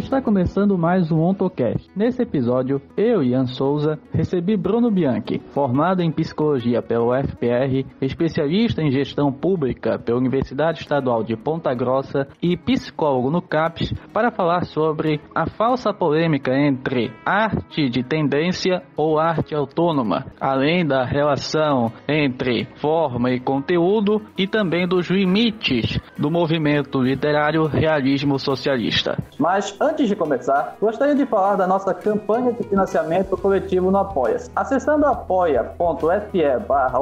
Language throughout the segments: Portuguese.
Está começando mais um OntoCast. Nesse episódio, eu, Ian Souza, recebi Bruno Bianchi, formado em psicologia pelo UFPR, especialista em gestão pública pela Universidade Estadual de Ponta Grossa e psicólogo no CAPES, para falar sobre a falsa polêmica entre arte de tendência ou arte autônoma, além da relação entre forma e conteúdo e também dos limites do movimento literário realismo socialista. Mas antes de começar, gostaria de falar da nossa campanha de financiamento coletivo no Apoia-se. Acessando apoia.se barra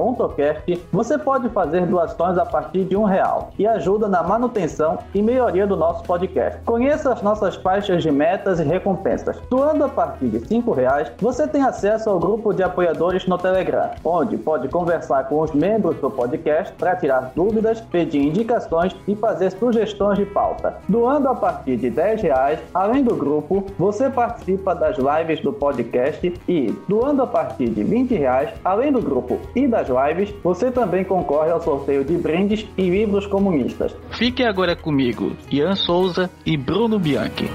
você pode fazer doações a partir de um real e ajuda na manutenção e melhoria do nosso podcast. Conheça as nossas faixas de metas e recompensas. Doando a partir de cinco reais, você tem acesso ao grupo de apoiadores no Telegram, onde pode conversar com os membros do podcast para tirar dúvidas, pedir indicações e fazer sugestões de pauta. Doando a partir de 10 reais, além do grupo, você participa das lives do podcast e, doando a partir de 20 reais, além do grupo e das lives, você também concorre ao sorteio de brindes e livros comunistas. Fique agora comigo, Ian Souza e Bruno Bianchi.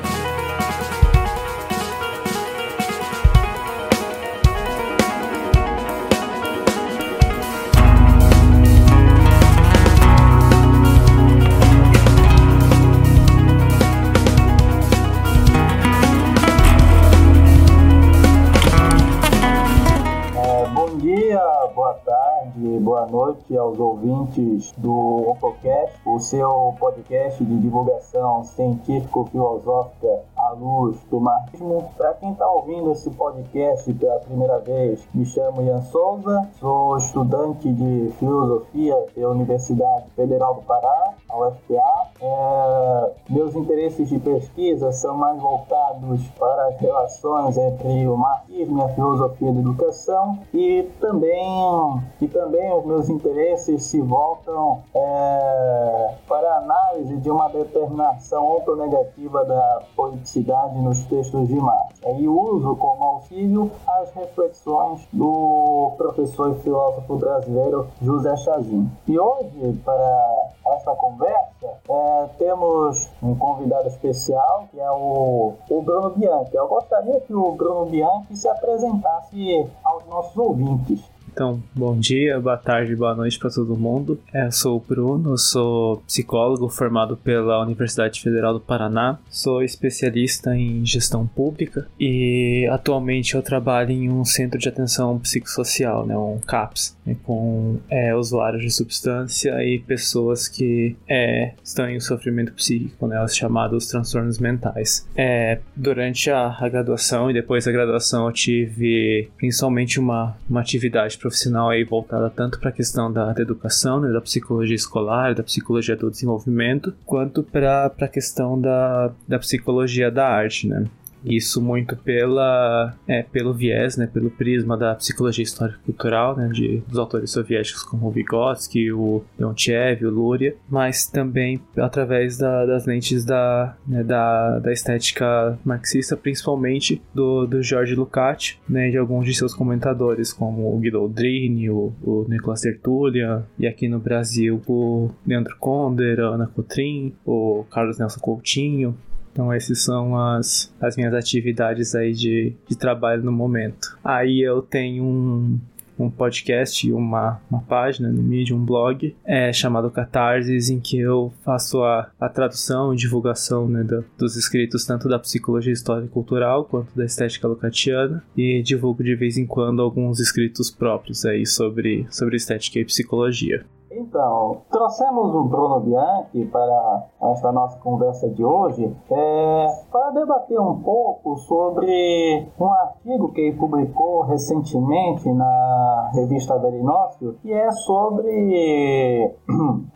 Noite aos ouvintes do OntoCast, o seu podcast de divulgação científico-filosófica à luz do marxismo. Para quem está ouvindo esse podcast pela primeira vez, me chamo Ian Souza, sou estudante de filosofia pela Universidade Federal do Pará, a UFPA. É, meus interesses de pesquisa são mais voltados para as relações entre o marxismo e a filosofia da educação e também, e também os meus interesses se voltam é, para análise de uma determinação autonegativa da politicidade nos textos de Marx. E uso como auxílio as reflexões do professor e filósofo brasileiro José Chazin. E hoje, para essa conversa, é, temos um convidado especial, que é o, o Bruno Bianchi. Eu gostaria que o Bruno Bianchi se apresentasse aos nossos ouvintes. Então, bom dia, boa tarde, boa noite para todo mundo. É, eu sou o Bruno, sou psicólogo formado pela Universidade Federal do Paraná, sou especialista em gestão pública e atualmente eu trabalho em um centro de atenção psicossocial, né, um CAPS, né, com é, usuários de substância e pessoas que é, estão em sofrimento psíquico, né, os chamados transtornos mentais. É, durante a, a graduação e depois da graduação eu tive principalmente uma, uma atividade profissional aí voltada tanto para a questão da, da educação, né, da psicologia escolar, da psicologia do desenvolvimento, quanto para a questão da, da psicologia da arte, né? Isso muito pela, é, pelo viés, né, pelo prisma da psicologia histórica cultural, né, de, dos autores soviéticos como Vygotsky, o Leontiev, o Luria, mas também através da, das lentes da, né, da, da, estética marxista, principalmente do, do George Lukács, né, de alguns de seus comentadores, como o Guido Aldrini, o, o Nicolas Tertullian, e aqui no Brasil o Leandro Conder, a Ana Cotrim, o Carlos Nelson Coutinho, então essas são as, as minhas atividades aí de, de trabalho no momento. Aí eu tenho um, um podcast e uma, uma página no Medium, um blog, é, chamado Catarses, em que eu faço a, a tradução e divulgação né, do, dos escritos tanto da psicologia histórica e cultural quanto da estética locatiana e divulgo de vez em quando alguns escritos próprios aí sobre, sobre estética e psicologia. Então, trouxemos o Bruno Bianchi para esta nossa conversa de hoje é, para debater um pouco sobre um artigo que ele publicou recentemente na revista Verinócio, que é sobre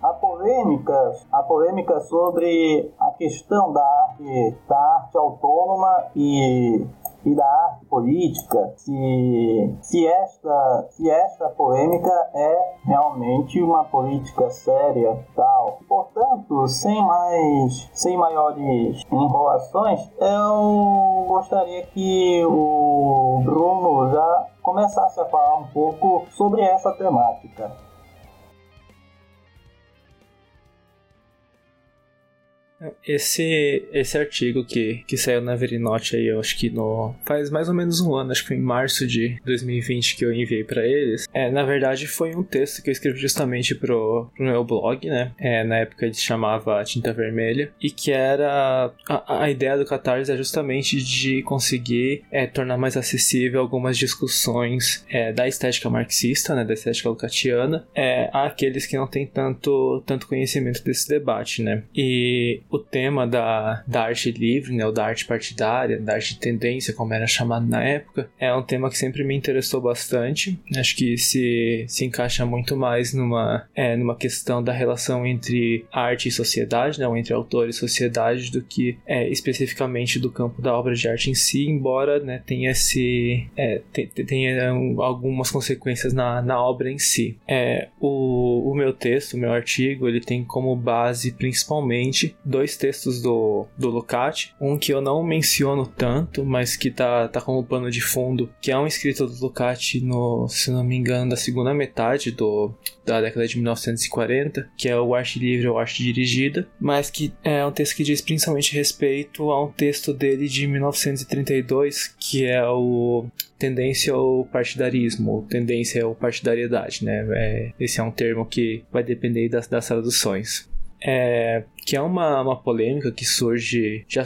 a polêmica, a polêmica sobre a questão da arte, da arte autônoma e e da arte política, se, se, esta, se esta polêmica é realmente uma política séria tal. Portanto, sem mais, sem maiores enrolações, eu gostaria que o Bruno já começasse a falar um pouco sobre essa temática. Esse, esse artigo que, que saiu na Verinote aí, eu acho que no, faz mais ou menos um ano, acho que foi em março de 2020 que eu enviei para eles. É, na verdade, foi um texto que eu escrevi justamente pro, pro meu blog, né? É, na época ele se chamava Tinta Vermelha, e que era. A, a ideia do Catarse é justamente de conseguir é, tornar mais acessível algumas discussões é, da estética marxista, né? Da estética lucatiana, é, àqueles que não têm tanto, tanto conhecimento desse debate, né? E o tema da, da arte livre, né, ou da arte partidária, da arte tendência, como era chamado na época, é um tema que sempre me interessou bastante. Acho que se, se encaixa muito mais numa, é, numa questão da relação entre arte e sociedade, né, ou entre autor e sociedade, do que é, especificamente do campo da obra de arte em si, embora né, tenha, esse, é, tenha algumas consequências na, na obra em si. É, o, o meu texto, o meu artigo, ele tem como base principalmente dois textos do, do Lucati. Um que eu não menciono tanto, mas que tá, tá como pano de fundo, que é um escrito do Lucati no, se não me engano, da segunda metade do, da década de 1940, que é o Arte Livre ou Arte Dirigida, mas que é um texto que diz principalmente respeito a um texto dele de 1932, que é o tendência ao partidarismo, ou tendência ao partidariedade, né? É, esse é um termo que vai depender das, das traduções. É, que é uma, uma polêmica que surge, já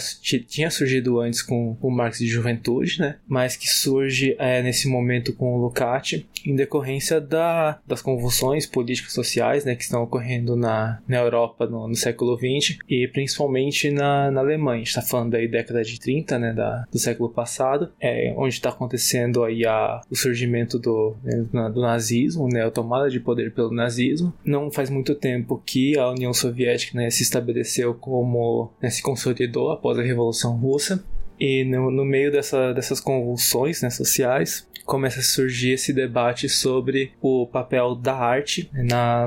tinha surgido antes com o Marx de Juventude, né? Mas que surge é, nesse momento com o Lucati, em decorrência da, das convulsões políticas sociais, né? Que estão ocorrendo na, na Europa no, no século XX e principalmente na, na Alemanha. está falando aí década de 30, né? Da, do século passado, é, onde está acontecendo aí a, o surgimento do, né, do nazismo, né? A tomada de poder pelo nazismo. Não faz muito tempo que a União Soviética né, se estabeleceu estabeleceu como né, se consolidou após a Revolução Russa. E no, no meio dessa, dessas convulsões né, sociais, começa a surgir esse debate sobre o papel da arte na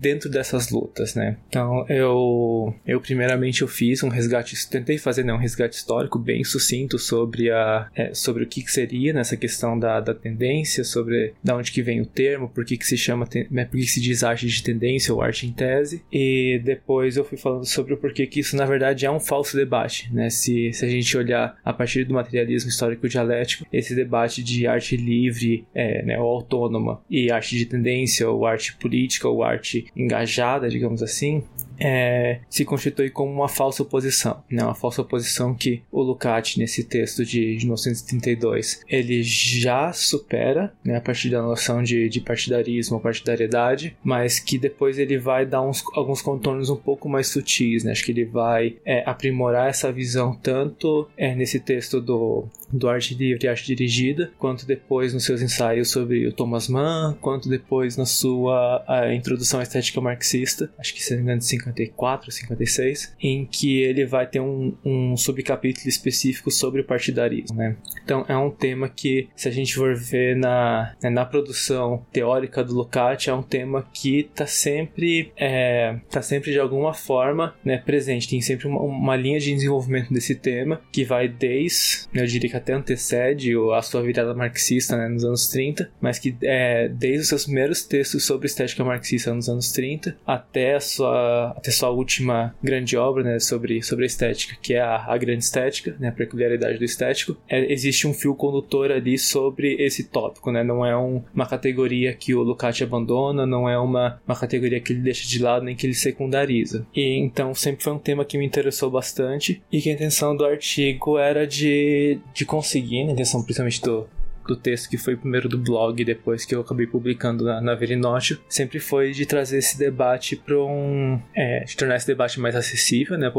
dentro dessas lutas, né? Então eu eu primeiramente eu fiz um resgate, tentei fazer né, um resgate histórico bem sucinto sobre a é, sobre o que, que, seria nessa questão da, da tendência, sobre da onde que vem o termo, por que, que se chama, né, por que, se diz arte de tendência ou arte em tese, e depois eu fui falando sobre o porquê que isso na verdade é um falso debate, né? Se, se a gente olhar a partir do materialismo histórico dialético, esse debate de arte arte livre é, né, ou autônoma. E arte de tendência ou arte política ou arte engajada, digamos assim, é, se constitui como uma falsa oposição, né? uma falsa oposição que o Lucati, nesse texto de 1932, ele já supera né, a partir da noção de, de partidarismo partidariedade, mas que depois ele vai dar uns, alguns contornos um pouco mais sutis. Né? Acho que ele vai é, aprimorar essa visão tanto é, nesse texto do, do Arte Livre e Arte Dirigida, quanto depois nos seus ensaios sobre o Thomas Mann, quanto depois na sua introdução à estética marxista, acho que se não me engano, 54, 56, em que ele vai ter um, um subcapítulo específico sobre o partidarismo, né? Então é um tema que, se a gente for ver na, né, na produção teórica do Lukács, é um tema que está sempre, é, tá sempre de alguma forma né, presente. Tem sempre uma, uma, linha de desenvolvimento desse tema que vai desde, né, eu diria que até antecede a sua virada marxista né, nos anos 30, mas que é, desde os seus primeiros textos sobre estética marxista nos anos 30 até a sua até sua última grande obra, né, sobre, sobre a estética, que é a, a grande estética, né, a peculiaridade do estético, é, existe um fio condutor ali sobre esse tópico, né, não é um, uma categoria que o Lucati abandona, não é uma, uma categoria que ele deixa de lado nem que ele secundariza. E então sempre foi um tema que me interessou bastante e que a intenção do artigo era de, de conseguir, né, a intenção principalmente do, do texto que foi primeiro do blog depois que eu acabei publicando na, na Verinócio, sempre foi de trazer esse debate para um. É, de tornar esse debate mais acessível, né,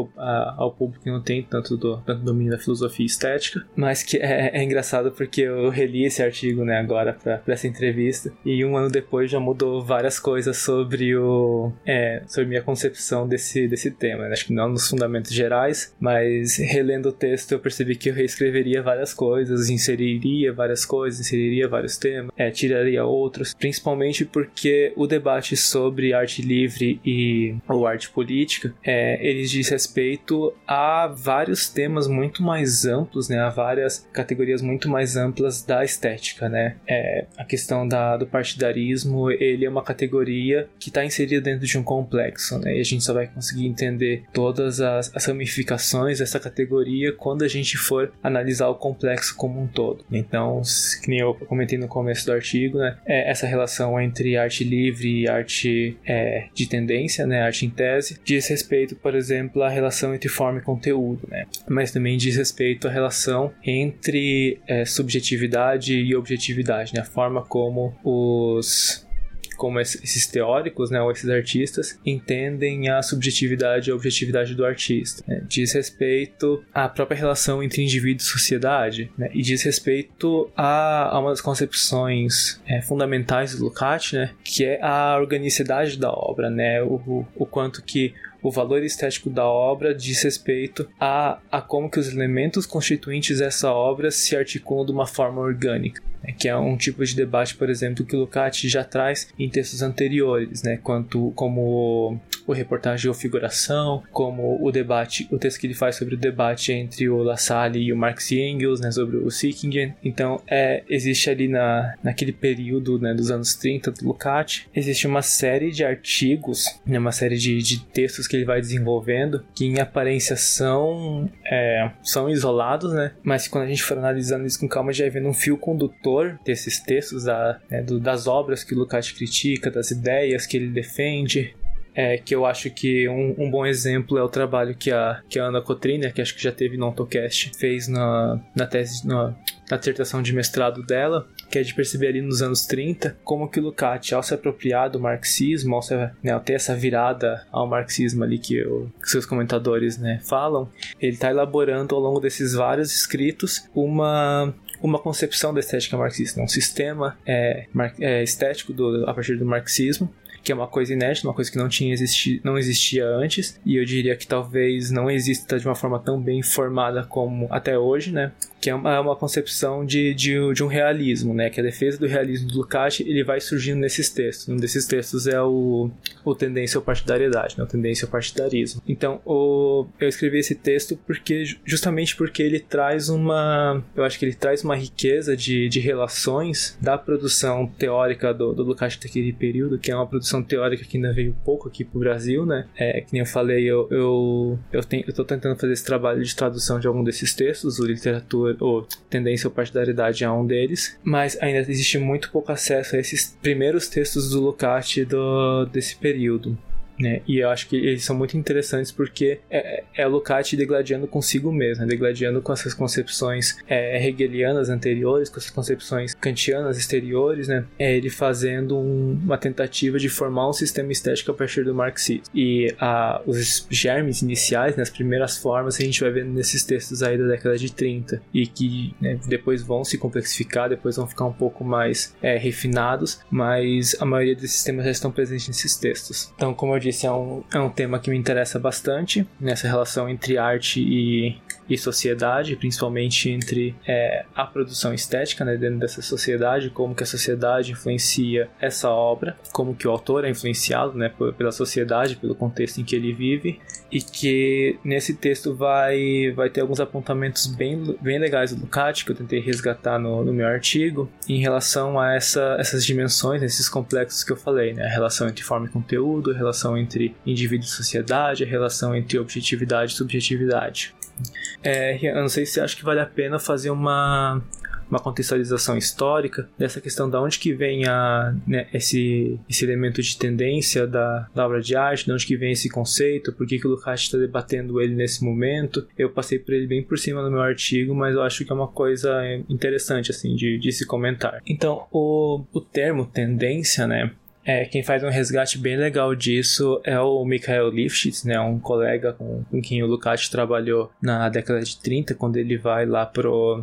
ao público que não tem tanto, do, tanto domínio da filosofia estética, mas que é, é engraçado porque eu reli esse artigo, né, agora para essa entrevista e um ano depois já mudou várias coisas sobre o. É, sobre minha concepção desse, desse tema. Né? Acho que não nos fundamentos gerais, mas relendo o texto eu percebi que eu reescreveria várias coisas, inseriria várias coisas coisas, inseriria vários temas, é, tiraria outros, principalmente porque o debate sobre arte livre e ou arte política, é, eles diz respeito a vários temas muito mais amplos, né, a várias categorias muito mais amplas da estética, né. É, a questão da, do partidarismo, ele é uma categoria que está inserida dentro de um complexo, né, e a gente só vai conseguir entender todas as, as ramificações dessa categoria quando a gente for analisar o complexo como um todo. Então, que nem eu comentei no começo do artigo, né, é essa relação entre arte livre e arte é, de tendência, né, arte em tese, diz respeito, por exemplo, à relação entre forma e conteúdo, né, mas também diz respeito à relação entre é, subjetividade e objetividade, né, a forma como os como esses teóricos, né, ou esses artistas, entendem a subjetividade e a objetividade do artista. Né? Diz respeito à própria relação entre indivíduo e sociedade, né? e diz respeito a, a uma das concepções é, fundamentais do Lukács, né, que é a organicidade da obra, né, o, o, quanto que o valor estético da obra diz respeito a, a como que os elementos constituintes dessa obra se articulam de uma forma orgânica? Que é um tipo de debate, por exemplo, que o Lukács já traz em textos anteriores, né? quanto como o reportagem ou figuração, como o debate, o texto que ele faz sobre o debate entre o La Salle e o Marx e Engels, né, sobre o Sickingen. Então, é, existe ali na, naquele período né, dos anos 30 do Lukács, existe uma série de artigos, né, uma série de, de textos que ele vai desenvolvendo, que em aparência são, é, são isolados, né? Mas quando a gente for analisando isso com calma, já vendo um fio condutor desses textos, da, né, do, das obras que Lukács critica, das ideias que ele defende, é, que eu acho que um, um, bom exemplo é o trabalho que a, que a Ana Cotrina, que acho que já teve no AutoCast, fez na, na tese, na, na dissertação de mestrado dela, que é de perceber ali nos anos 30 como que Lukács, ao se apropriar do marxismo, ao, se, né, ao ter essa virada ao marxismo ali que, eu, que seus comentadores né, falam, ele está elaborando ao longo desses vários escritos uma uma concepção da estética marxista, um sistema é, é, estético do, a partir do marxismo, que é uma coisa inédita, uma coisa que não tinha existi não existia antes, e eu diria que talvez não exista de uma forma tão bem formada como até hoje, né? que é uma, é uma concepção de, de, de, um realismo, né? Que a defesa do realismo do Lukács ele vai surgindo nesses textos. Um desses textos é o, o Tendência à Partidariedade, né? O Tendência ao Partidarismo. Então, o, eu escrevi esse texto porque justamente porque ele traz uma... Eu acho que ele traz uma riqueza de, de relações da produção teórica do, do Lukács daquele período, que é uma produção teórica que ainda veio pouco aqui pro Brasil, né? É, que nem eu falei, eu, eu, eu, tenho, eu tô tentando fazer esse trabalho de tradução de algum desses textos, o Literatura ou tendência ou partidaridade a um deles, mas ainda existe muito pouco acesso a esses primeiros textos do Lukács do, desse período né? E eu acho que eles são muito interessantes porque é, é o Lukács degladiando consigo mesmo, né? degladiando com essas concepções é, hegelianas anteriores, com essas concepções kantianas exteriores, né? É ele fazendo um, uma tentativa de formar um sistema estético a partir do marxismo. E a, os germes iniciais, né, as primeiras formas, a gente vai vendo nesses textos aí da década de 30 e que né, depois vão se complexificar, depois vão ficar um pouco mais é, refinados, mas a maioria desses temas já estão presentes nesses textos. Então, como eu disse, disse, é um, é um tema que me interessa bastante, nessa relação entre arte e, e sociedade, principalmente entre é, a produção estética né, dentro dessa sociedade, como que a sociedade influencia essa obra, como que o autor é influenciado né, pela sociedade, pelo contexto em que ele vive, e que nesse texto vai, vai ter alguns apontamentos bem, bem legais do Ducati, que eu tentei resgatar no, no meu artigo, em relação a essa, essas dimensões, esses complexos que eu falei, né, a relação entre forma e conteúdo, a relação entre indivíduo e sociedade, a relação entre objetividade e subjetividade. É, eu não sei se acha que vale a pena fazer uma uma contextualização histórica dessa questão da onde que vem a, né, esse, esse elemento de tendência da, da, obra de arte, de onde que vem esse conceito, por que, que o Lukács está debatendo ele nesse momento. Eu passei por ele bem por cima no meu artigo, mas eu acho que é uma coisa interessante assim de, de se comentar. Então, o, o termo tendência, né, é, quem faz um resgate bem legal disso é o Mikhail Lifshitz, né, um colega com, com quem o Lukács trabalhou na década de 30, quando ele vai lá pro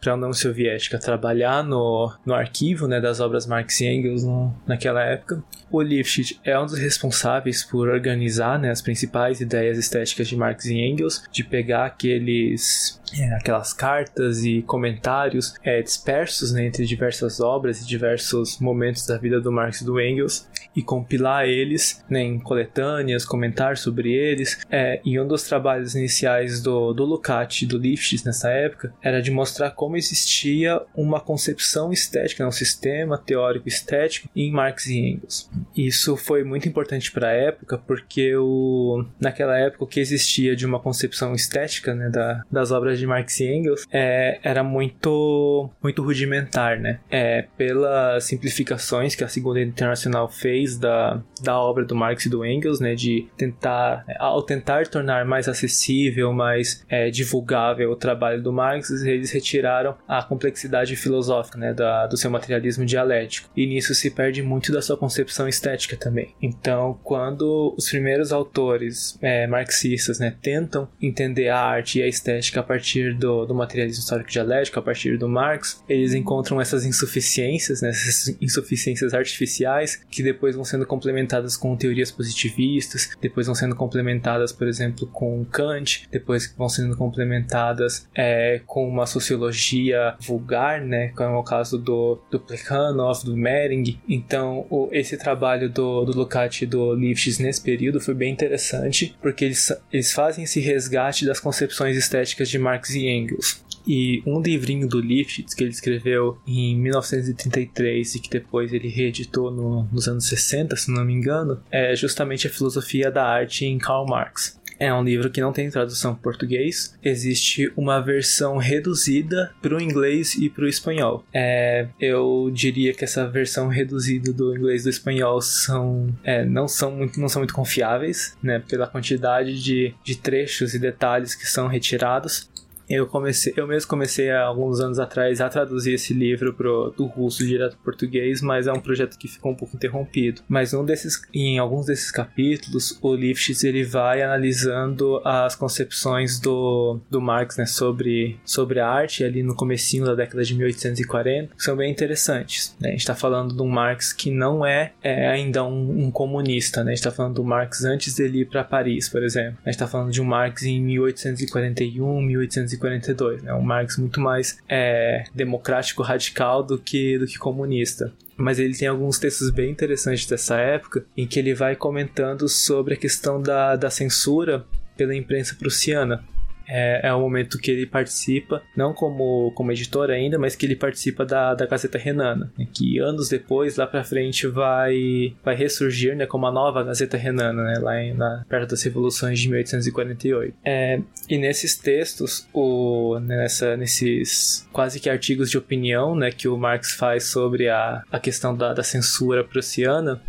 para a União Soviética trabalhar no, no arquivo né, das obras Marx e Engels no, naquela época. O Lifshitz é um dos responsáveis por organizar né, as principais ideias estéticas de Marx e Engels, de pegar aqueles é, aquelas cartas e comentários é, dispersos né, entre diversas obras e diversos momentos da vida do Marx e do Engels e compilar eles né, em coletâneas, comentar sobre eles. É, e um dos trabalhos iniciais do, do Lukács e do Lifshitz nessa época era de mostrar como existia uma concepção estética, né, um sistema teórico estético em Marx e Engels. Isso foi muito importante para a época porque o, naquela época o que existia de uma concepção estética né, da, das obras de Marx e Engels é, era muito, muito rudimentar. Né? É, pelas simplificações que a Segunda Internacional fez da, da obra do Marx e do Engels, né, de tentar, ao tentar tornar mais acessível, mais é, divulgável o trabalho do Marx, eles retiraram a complexidade filosófica, né, da, do seu materialismo dialético. E nisso se perde muito da sua concepção estética também. Então, quando os primeiros autores é, marxistas, né, tentam entender a arte e a estética a partir do, do materialismo histórico dialético, a partir do Marx, eles encontram essas insuficiências, né, essas insuficiências artificiais que depois depois vão sendo complementadas com teorias positivistas, depois vão sendo complementadas, por exemplo, com Kant, depois vão sendo complementadas é, com uma sociologia vulgar, né, como é o caso do, do Plekhanov, do Mering. Então, o, esse trabalho do, do Lukács e do Lifshitz nesse período foi bem interessante, porque eles, eles fazem esse resgate das concepções estéticas de Marx e Engels. E um livrinho do Lifshitz que ele escreveu em 1933 e que depois ele reeditou no, nos anos 60, se não me engano, é justamente a filosofia da arte em Karl Marx. É um livro que não tem tradução português. Existe uma versão reduzida para o inglês e para o espanhol. É, eu diria que essa versão reduzida do inglês e do espanhol são, é, não, são muito, não são muito confiáveis, né, pela quantidade de, de trechos e detalhes que são retirados. Eu comecei, eu mesmo comecei há alguns anos atrás a traduzir esse livro pro, do russo direto para português, mas é um projeto que ficou um pouco interrompido. Mas um desses, em alguns desses capítulos, o Lifshitz ele vai analisando as concepções do, do Marx né, sobre, sobre a arte ali no comecinho da década de 1840, que são bem interessantes. Né? A gente está falando de um Marx que não é, é ainda um, um, comunista, né? a gente está falando do Marx antes dele ir para Paris, por exemplo. A gente está falando de um Marx em 1841, 1842 1942, né? Um Marx muito mais é, democrático, radical do que, do que comunista mas ele tem alguns textos bem interessantes dessa época em que ele vai comentando sobre a questão da, da censura pela imprensa prussiana é, é o momento que ele participa, não como, como editor ainda, mas que ele participa da, da Gazeta Renana, né, que anos depois, lá pra frente, vai, vai ressurgir né, como a nova Gazeta Renana, né, lá em, na, perto das Revoluções de 1848. É, e nesses textos, o, né, nessa, nesses quase que artigos de opinião né, que o Marx faz sobre a, a questão da, da censura prussiana,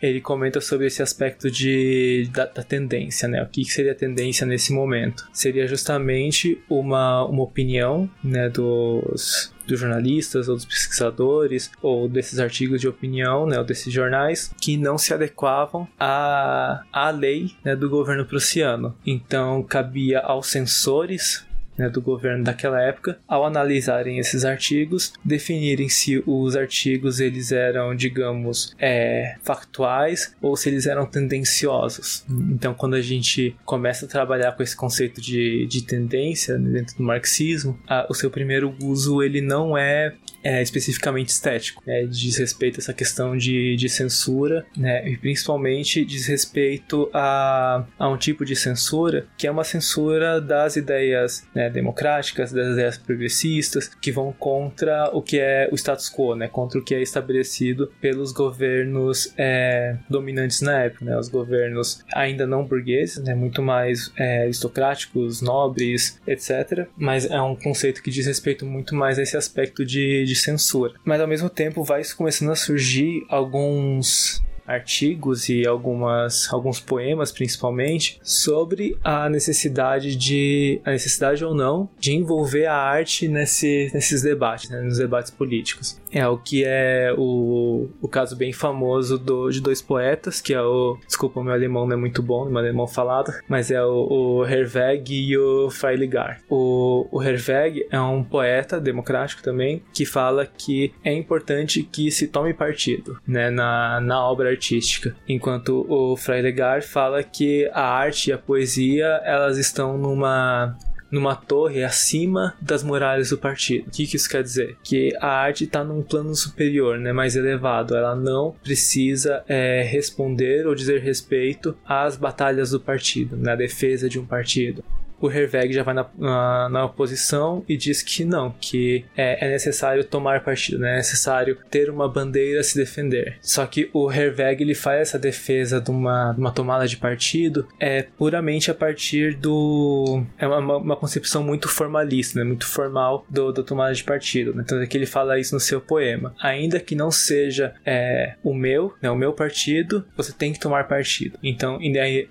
ele comenta sobre esse aspecto de, da, da, tendência, né? O que seria a tendência nesse momento? Seria justamente uma, uma opinião né, dos, dos jornalistas ou dos pesquisadores ou desses artigos de opinião, né, ou desses jornais que não se adequavam à, à lei né, do governo prussiano. Então cabia aos censores né, do governo daquela época, ao analisarem esses artigos, definirem se os artigos eles eram, digamos, é, factuais ou se eles eram tendenciosos. Então, quando a gente começa a trabalhar com esse conceito de, de tendência dentro do marxismo, a, o seu primeiro uso ele não é é, especificamente estético, né, diz respeito a essa questão de, de censura, né, e principalmente diz respeito a, a um tipo de censura que é uma censura das ideias né, democráticas, das ideias progressistas, que vão contra o que é o status quo, né, contra o que é estabelecido pelos governos é, dominantes na época, né, os governos ainda não burgueses, né, muito mais é, aristocráticos, nobres, etc. Mas é um conceito que diz respeito muito mais a esse aspecto de de censura. Mas ao mesmo tempo vai começando a surgir alguns artigos e algumas, alguns poemas, principalmente, sobre a necessidade de a necessidade ou não de envolver a arte nesse, nesses debates, né, nos debates políticos. É o que é o, o caso bem famoso do, de dois poetas, que é o desculpa, meu alemão não é muito bom, meu alemão falado, mas é o, o Herweg e o Freiligar. O, o Herweg é um poeta democrático também que fala que é importante que se tome partido, né, na, na obra artística, enquanto o Freiligar fala que a arte e a poesia elas estão numa numa torre acima das muralhas do partido. O que, que isso quer dizer? Que a arte está num plano superior, né, mais elevado. Ela não precisa é, responder ou dizer respeito às batalhas do partido, na defesa de um partido o Herweg já vai na, na, na, oposição e diz que não, que é, é, necessário tomar partido, né? é necessário ter uma bandeira a se defender. Só que o Herweg ele faz essa defesa de uma, de uma tomada de partido é puramente a partir do. É uma, uma concepção muito formalista, né? muito formal do, da tomada de partido. Né? Então é que ele fala isso no seu poema. Ainda que não seja é, o meu, né? o meu partido, você tem que tomar partido. Então,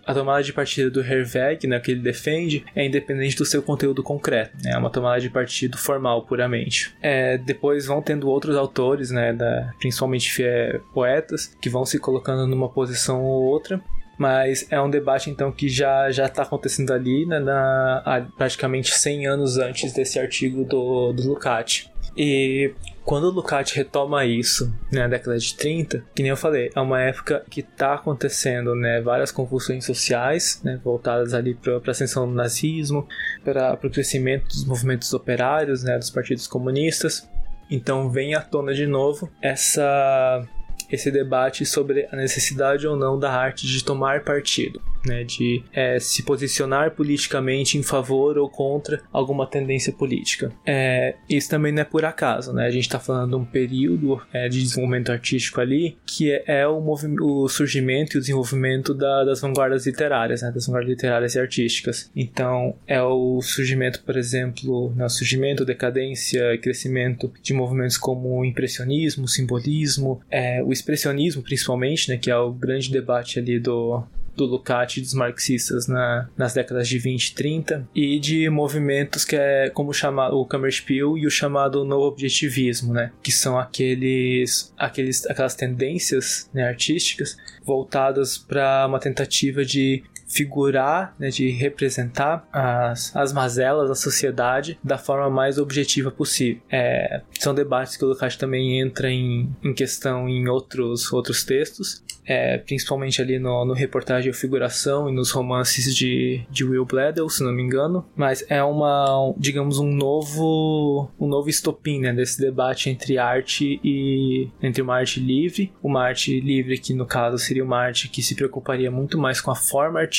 a tomada de partido do Herweg, né? que ele defende, é independente do seu conteúdo concreto, né? é uma tomada de partido formal puramente. É, depois vão tendo outros autores, né, da, principalmente é, poetas, que vão se colocando numa posição ou outra, mas é um debate então que já já está acontecendo ali né, na, praticamente 100 anos antes desse artigo do, do Lukács. E quando o Lukács retoma isso né, na década de 30, que nem eu falei, é uma época que está acontecendo né, várias convulsões sociais né, voltadas ali para a ascensão do nazismo, para o crescimento dos movimentos operários, né, dos partidos comunistas. Então vem à tona de novo essa esse debate sobre a necessidade ou não da arte de tomar partido né, de é, se posicionar politicamente em favor ou contra alguma tendência política. É, isso também não é por acaso, né? A gente está falando de um período é, de desenvolvimento artístico ali que é, é o, o, surgimento e o desenvolvimento da, das vanguardas literárias, né, das vanguardas literárias e artísticas. Então, é o surgimento, por exemplo, né, surgimento, decadência crescimento de movimentos como o impressionismo, o simbolismo, é, o expressionismo, principalmente, né, que é o grande debate ali do, do Lukács dos marxistas na, nas décadas de 20 e 30 e de movimentos que é como chamar o Kammerspiel e o chamado novo objetivismo, né, que são aqueles, aqueles aquelas tendências né, artísticas voltadas para uma tentativa de figurar, né, de representar as, as mazelas da sociedade da forma mais objetiva possível. É, são debates que o Lukács também entra em, em questão em outros, outros textos, é, principalmente ali no, no reportagem figuração e nos romances de, de Will Bledel, se não me engano, mas é uma, digamos, um novo um novo estopim né, desse debate entre arte e entre uma arte livre, uma arte livre que no caso seria uma arte que se preocuparia muito mais com a forma artística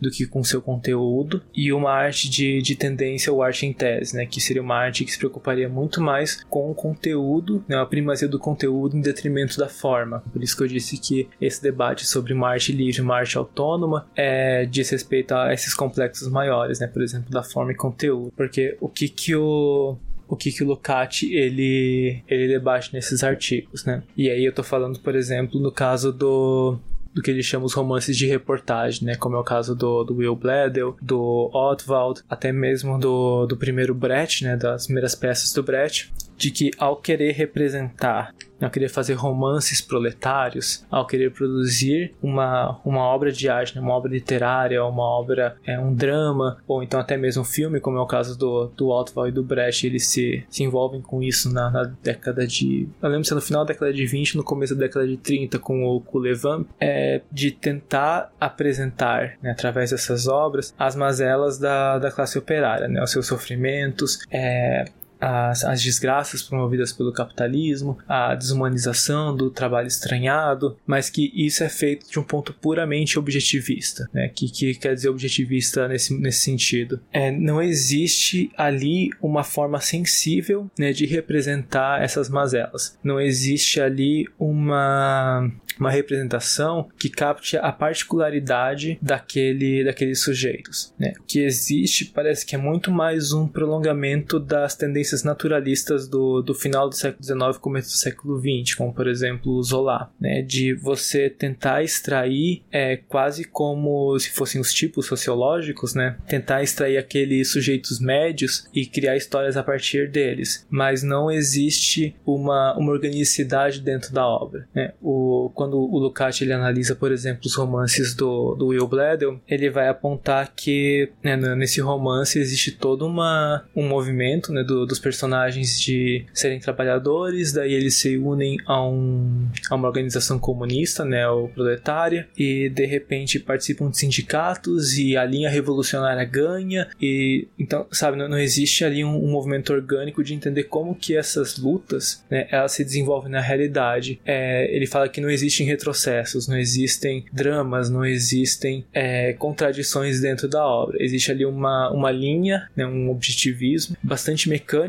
do que com seu conteúdo, e uma arte de, de tendência ou arte em tese, né, que seria uma arte que se preocuparia muito mais com o conteúdo, né, a primazia do conteúdo em detrimento da forma. Por isso que eu disse que esse debate sobre uma arte livre uma arte autônoma é, diz respeito a esses complexos maiores, né? Por exemplo, da forma e conteúdo. Porque o que que o o que, que o Lucati ele, ele debate nesses artigos, né? E aí eu tô falando, por exemplo, no caso do do que ele chama os romances de reportagem, né? Como é o caso do, do Will Bledel, do Otwald, até mesmo do, do primeiro Brecht, né? Das primeiras peças do Brecht, de que ao querer representar, ao querer fazer romances proletários, ao querer produzir uma, uma obra de arte, né, uma obra literária, uma obra, é, um drama, ou então até mesmo um filme, como é o caso do, do Altval e do Brecht, eles se, se envolvem com isso na, na década de. Eu lembro se no final da década de 20, no começo da década de 30, com o Kulevan, é, de tentar apresentar, né, através dessas obras, as mazelas da, da classe operária, né, os seus sofrimentos, é, as, as desgraças promovidas pelo capitalismo, a desumanização do trabalho estranhado, mas que isso é feito de um ponto puramente objetivista. Né? Que, que quer dizer objetivista nesse, nesse sentido? É, não existe ali uma forma sensível né, de representar essas mazelas. Não existe ali uma uma representação que capte a particularidade daquele, daqueles sujeitos. Né? O que existe parece que é muito mais um prolongamento das tendências tendências naturalistas do, do final do século XIX começo do século XX, como por exemplo o Zola, né, de você tentar extrair é, quase como se fossem os tipos sociológicos, né, tentar extrair aqueles sujeitos médios e criar histórias a partir deles, mas não existe uma, uma organicidade dentro da obra. Né? O, quando o Lukács ele analisa, por exemplo, os romances do, do Will Bledel, ele vai apontar que né, nesse romance existe todo uma, um movimento né, do, dos personagens de serem trabalhadores, daí eles se unem a, um, a uma organização comunista, né, o proletária, e de repente participam de sindicatos e a linha revolucionária ganha, e então, sabe, não, não existe ali um, um, movimento orgânico de entender como que essas lutas, né, elas se desenvolvem na realidade. É, ele fala que não existem retrocessos, não existem dramas, não existem é, contradições dentro da obra. Existe ali uma, uma linha, né, um objetivismo bastante mecânico,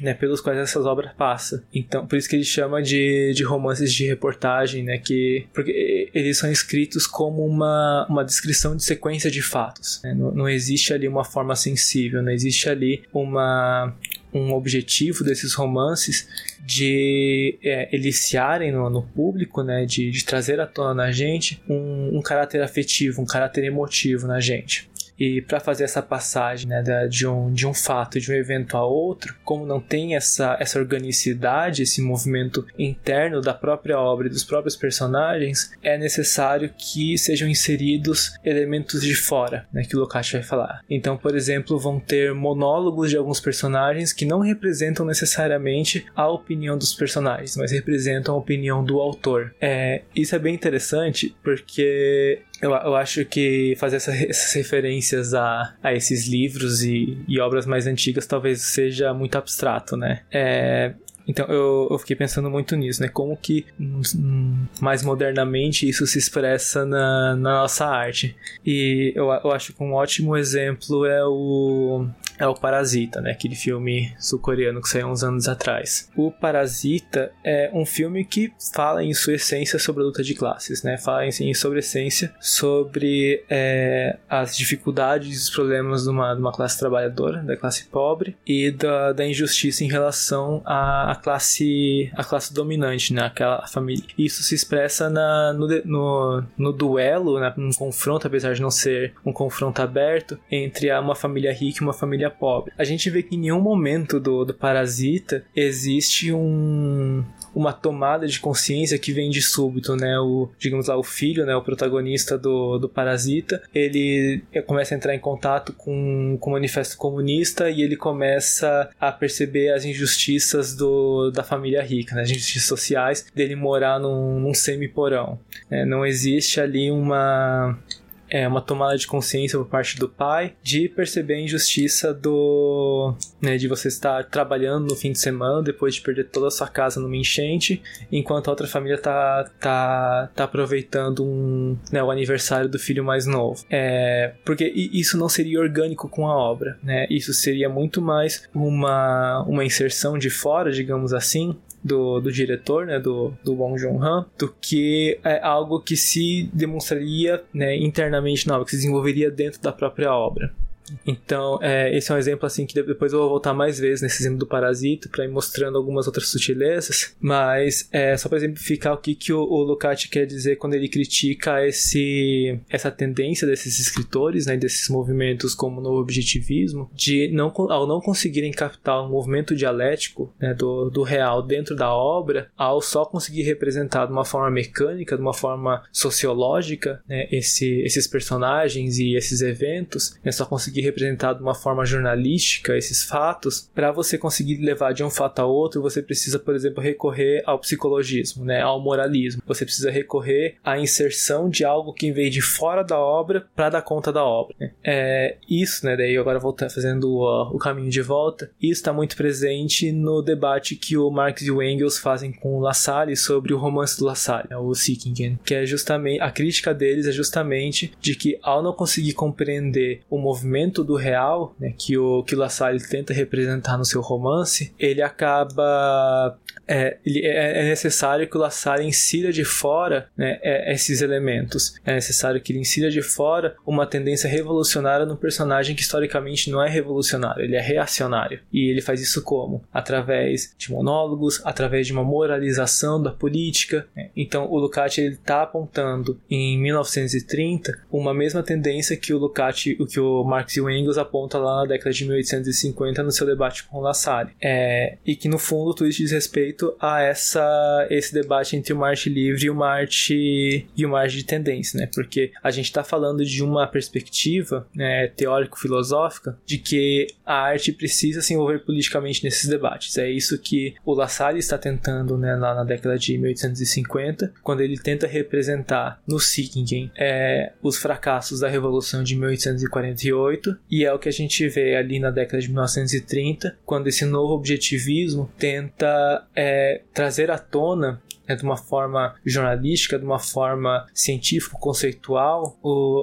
né, pelos quais essas obras passam. Então, por isso que ele chama de, de romances de reportagem, né, que porque eles são escritos como uma, uma descrição de sequência de fatos. Né? Não, não existe ali uma forma sensível, não existe ali uma um objetivo desses romances de é, eliciarem no, no público, né, de, de, trazer à tona na gente um, um caráter afetivo, um caráter emotivo na gente. E para fazer essa passagem né, de, um, de um fato, de um evento a outro, como não tem essa, essa organicidade, esse movimento interno da própria obra e dos próprios personagens, é necessário que sejam inseridos elementos de fora, né, que o Lukács vai falar. Então, por exemplo, vão ter monólogos de alguns personagens que não representam necessariamente a opinião dos personagens, mas representam a opinião do autor. É, isso é bem interessante porque eu, eu acho que fazer essa, essas referências a, a esses livros e, e obras mais antigas talvez seja muito abstrato, né? É, então eu, eu, fiquei pensando muito nisso, né? Como que mais modernamente isso se expressa na, na nossa arte. E eu, eu acho que um ótimo exemplo é o é o Parasita, né? Aquele filme sul-coreano que saiu uns anos atrás. O Parasita é um filme que fala em sua essência sobre a luta de classes, né? Fala em sua essência sobre é, as dificuldades os problemas de uma, de uma classe trabalhadora, da classe pobre, e da, da injustiça em relação à, à classe à classe dominante, né? Aquela família. Isso se expressa na, no, no, no duelo, né? num confronto, apesar de não ser um confronto aberto, entre uma família rica e uma família pobre. A gente vê que em nenhum momento do, do Parasita existe um, uma tomada de consciência que vem de súbito, né? O, digamos lá, o filho, né? O protagonista do, do Parasita, ele começa a entrar em contato com, com o Manifesto Comunista e ele começa a perceber as injustiças do, da família rica, né? as injustiças sociais dele morar num, num semi-porão. É, não existe ali uma é uma tomada de consciência por parte do pai de perceber a injustiça do né, de você estar trabalhando no fim de semana depois de perder toda a sua casa numa enchente, enquanto a outra família tá tá, tá aproveitando um, né, o aniversário do filho mais novo. É, porque isso não seria orgânico com a obra, né? Isso seria muito mais uma uma inserção de fora, digamos assim, do, do diretor, né, do, do Bong Joon-han, do que é algo que se demonstraria né, internamente na obra, que se desenvolveria dentro da própria obra. Então, é, esse é um exemplo assim que depois eu vou voltar mais vezes nesse exemplo do parasito para ir mostrando algumas outras sutilezas, mas é só para exemplificar o que, que o, o Lukács quer dizer quando ele critica esse, essa tendência desses escritores, né, desses movimentos como no objetivismo, de não, ao não conseguirem captar um movimento dialético né, do, do real dentro da obra, ao só conseguir representar de uma forma mecânica, de uma forma sociológica, né, esse, esses personagens e esses eventos, né, só conseguir conseguir representar de uma forma jornalística esses fatos, para você conseguir levar de um fato a outro, você precisa, por exemplo, recorrer ao psicologismo, né, ao moralismo. Você precisa recorrer à inserção de algo que vem de fora da obra para dar conta da obra. Né? É, isso, né, daí agora voltando fazendo o, o caminho de volta, isso está muito presente no debate que o Marx e o Engels fazem com o Lassalle sobre o romance do Lassalle, né, o Sickingen, que é justamente a crítica deles é justamente de que ao não conseguir compreender o movimento do real, né, que o que o Lassalle tenta representar no seu romance, ele acaba é, é, é, necessário que o Lassalle insira de fora né, é, esses elementos. É necessário que ele insira de fora uma tendência revolucionária num personagem que historicamente não é revolucionário, ele é reacionário. E ele faz isso como? Através de monólogos, através de uma moralização da política. Né? Então o Lukács está apontando em 1930 uma mesma tendência que o Lukács, o que o Marx o Engels aponta lá na década de 1850 no seu debate com Lassalle. É, e que no fundo tudo isso diz respeito a essa, esse debate entre uma arte livre e uma arte, e uma arte de tendência, né? Porque a gente está falando de uma perspectiva né, teórico-filosófica de que a arte precisa se envolver politicamente nesses debates. É isso que o Lassalle está tentando né, lá na década de 1850, quando ele tenta representar no Sickingen é, os fracassos da Revolução de 1848, e é o que a gente vê ali na década de 1930, quando esse novo objetivismo tenta é, trazer à tona é de uma forma jornalística, de uma forma científico-conceitual,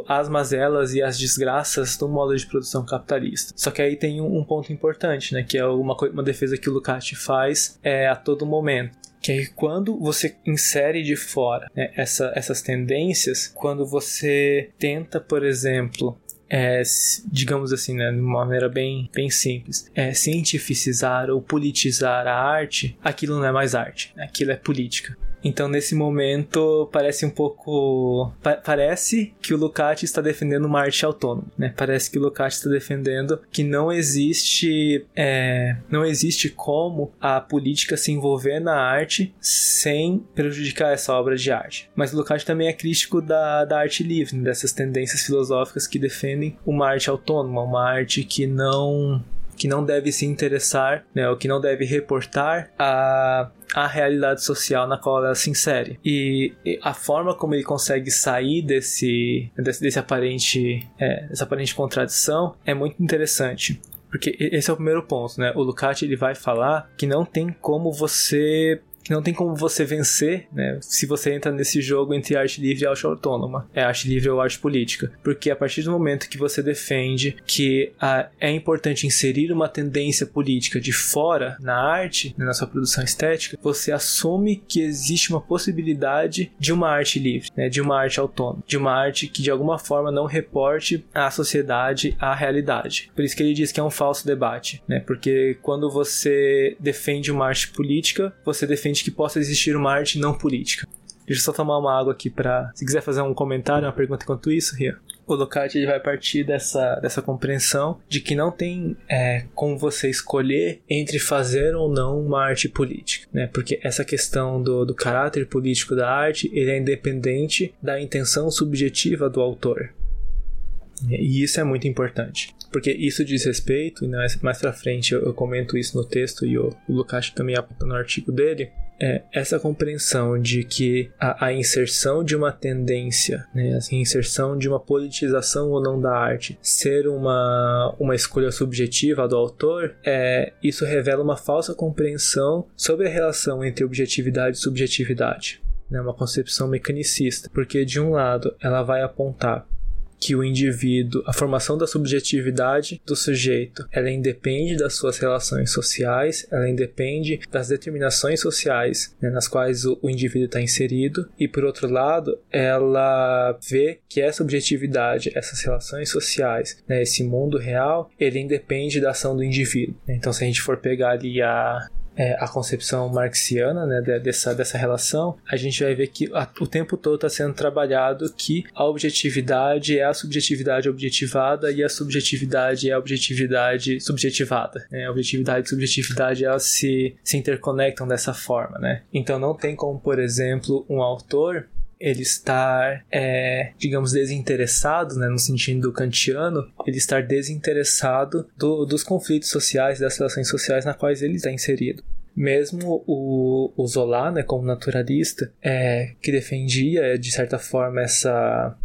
as mazelas e as desgraças do modo de produção capitalista. Só que aí tem um, um ponto importante, né, que é uma, uma defesa que o faz é, a todo momento que é quando você insere de fora né, essa, essas tendências, quando você tenta, por exemplo, é, digamos assim, né, de uma maneira bem, bem simples, é, cientificizar ou politizar a arte, aquilo não é mais arte, aquilo é política. Então, nesse momento, parece um pouco. Pa parece que o Lukács está defendendo uma arte autônoma, né? Parece que o Lukács está defendendo que não existe. É, não existe como a política se envolver na arte sem prejudicar essa obra de arte. Mas o Lukács também é crítico da, da arte livre, né? dessas tendências filosóficas que defendem uma arte autônoma, uma arte que não que não deve se interessar, né, ou que não deve reportar a a realidade social na qual ela se insere. E, a forma como ele consegue sair desse, desse, desse aparente, é, dessa aparente contradição é muito interessante. Porque esse é o primeiro ponto, né? O Lukács ele vai falar que não tem como você que não tem como você vencer, né? Se você entra nesse jogo entre arte livre e arte autônoma, é arte livre ou arte política, porque a partir do momento que você defende que a, é importante inserir uma tendência política de fora na arte, né, na sua produção estética, você assume que existe uma possibilidade de uma arte livre, né? De uma arte autônoma, de uma arte que de alguma forma não reporte à sociedade a realidade. Por isso que ele diz que é um falso debate, né? Porque quando você defende uma arte política, você defende que possa existir uma arte não política. Deixa eu só tomar uma água aqui para, se quiser fazer um comentário, uma pergunta enquanto isso, Ria. O ele vai partir dessa, dessa compreensão de que não tem é, como você escolher entre fazer ou não uma arte política, né? Porque essa questão do, do caráter político da arte ele é independente da intenção subjetiva do autor. E isso é muito importante porque isso diz respeito, e mais, pra frente eu, comento isso no texto e o, o também aponta no artigo dele, é essa compreensão de que a, a inserção de uma tendência, né, a inserção de uma politização ou não da arte, ser uma, uma escolha subjetiva do autor, é, isso revela uma falsa compreensão sobre a relação entre objetividade e subjetividade. Né, uma concepção mecanicista, porque de um lado ela vai apontar que o indivíduo, a formação da subjetividade do sujeito, ela independe das suas relações sociais, ela independe das determinações sociais né, nas quais o, o indivíduo está inserido, e por outro lado, ela vê que essa objetividade, essas relações sociais, né, esse mundo real, ele independe da ação do indivíduo. Então, se a gente for pegar ali a é, a concepção marxiana né, dessa, dessa relação, a gente vai ver que a, o tempo todo está sendo trabalhado que a objetividade é a subjetividade objetivada e a subjetividade é a objetividade subjetivada. Né? A objetividade e subjetividade elas se, se interconectam dessa forma. Né? Então não tem como, por exemplo, um autor ele estar, é, digamos, desinteressado, né, no sentido kantiano, ele estar desinteressado do, dos conflitos sociais, das relações sociais na quais ele está inserido. Mesmo o, o Zola, né, como naturalista, é, que defendia, de certa forma, essa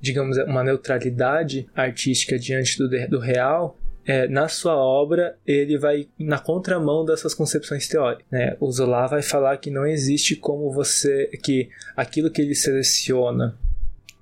digamos, uma neutralidade artística diante do, do real, é, na sua obra ele vai na contramão dessas concepções teóricas. Né? O Zola vai falar que não existe como você que aquilo que ele seleciona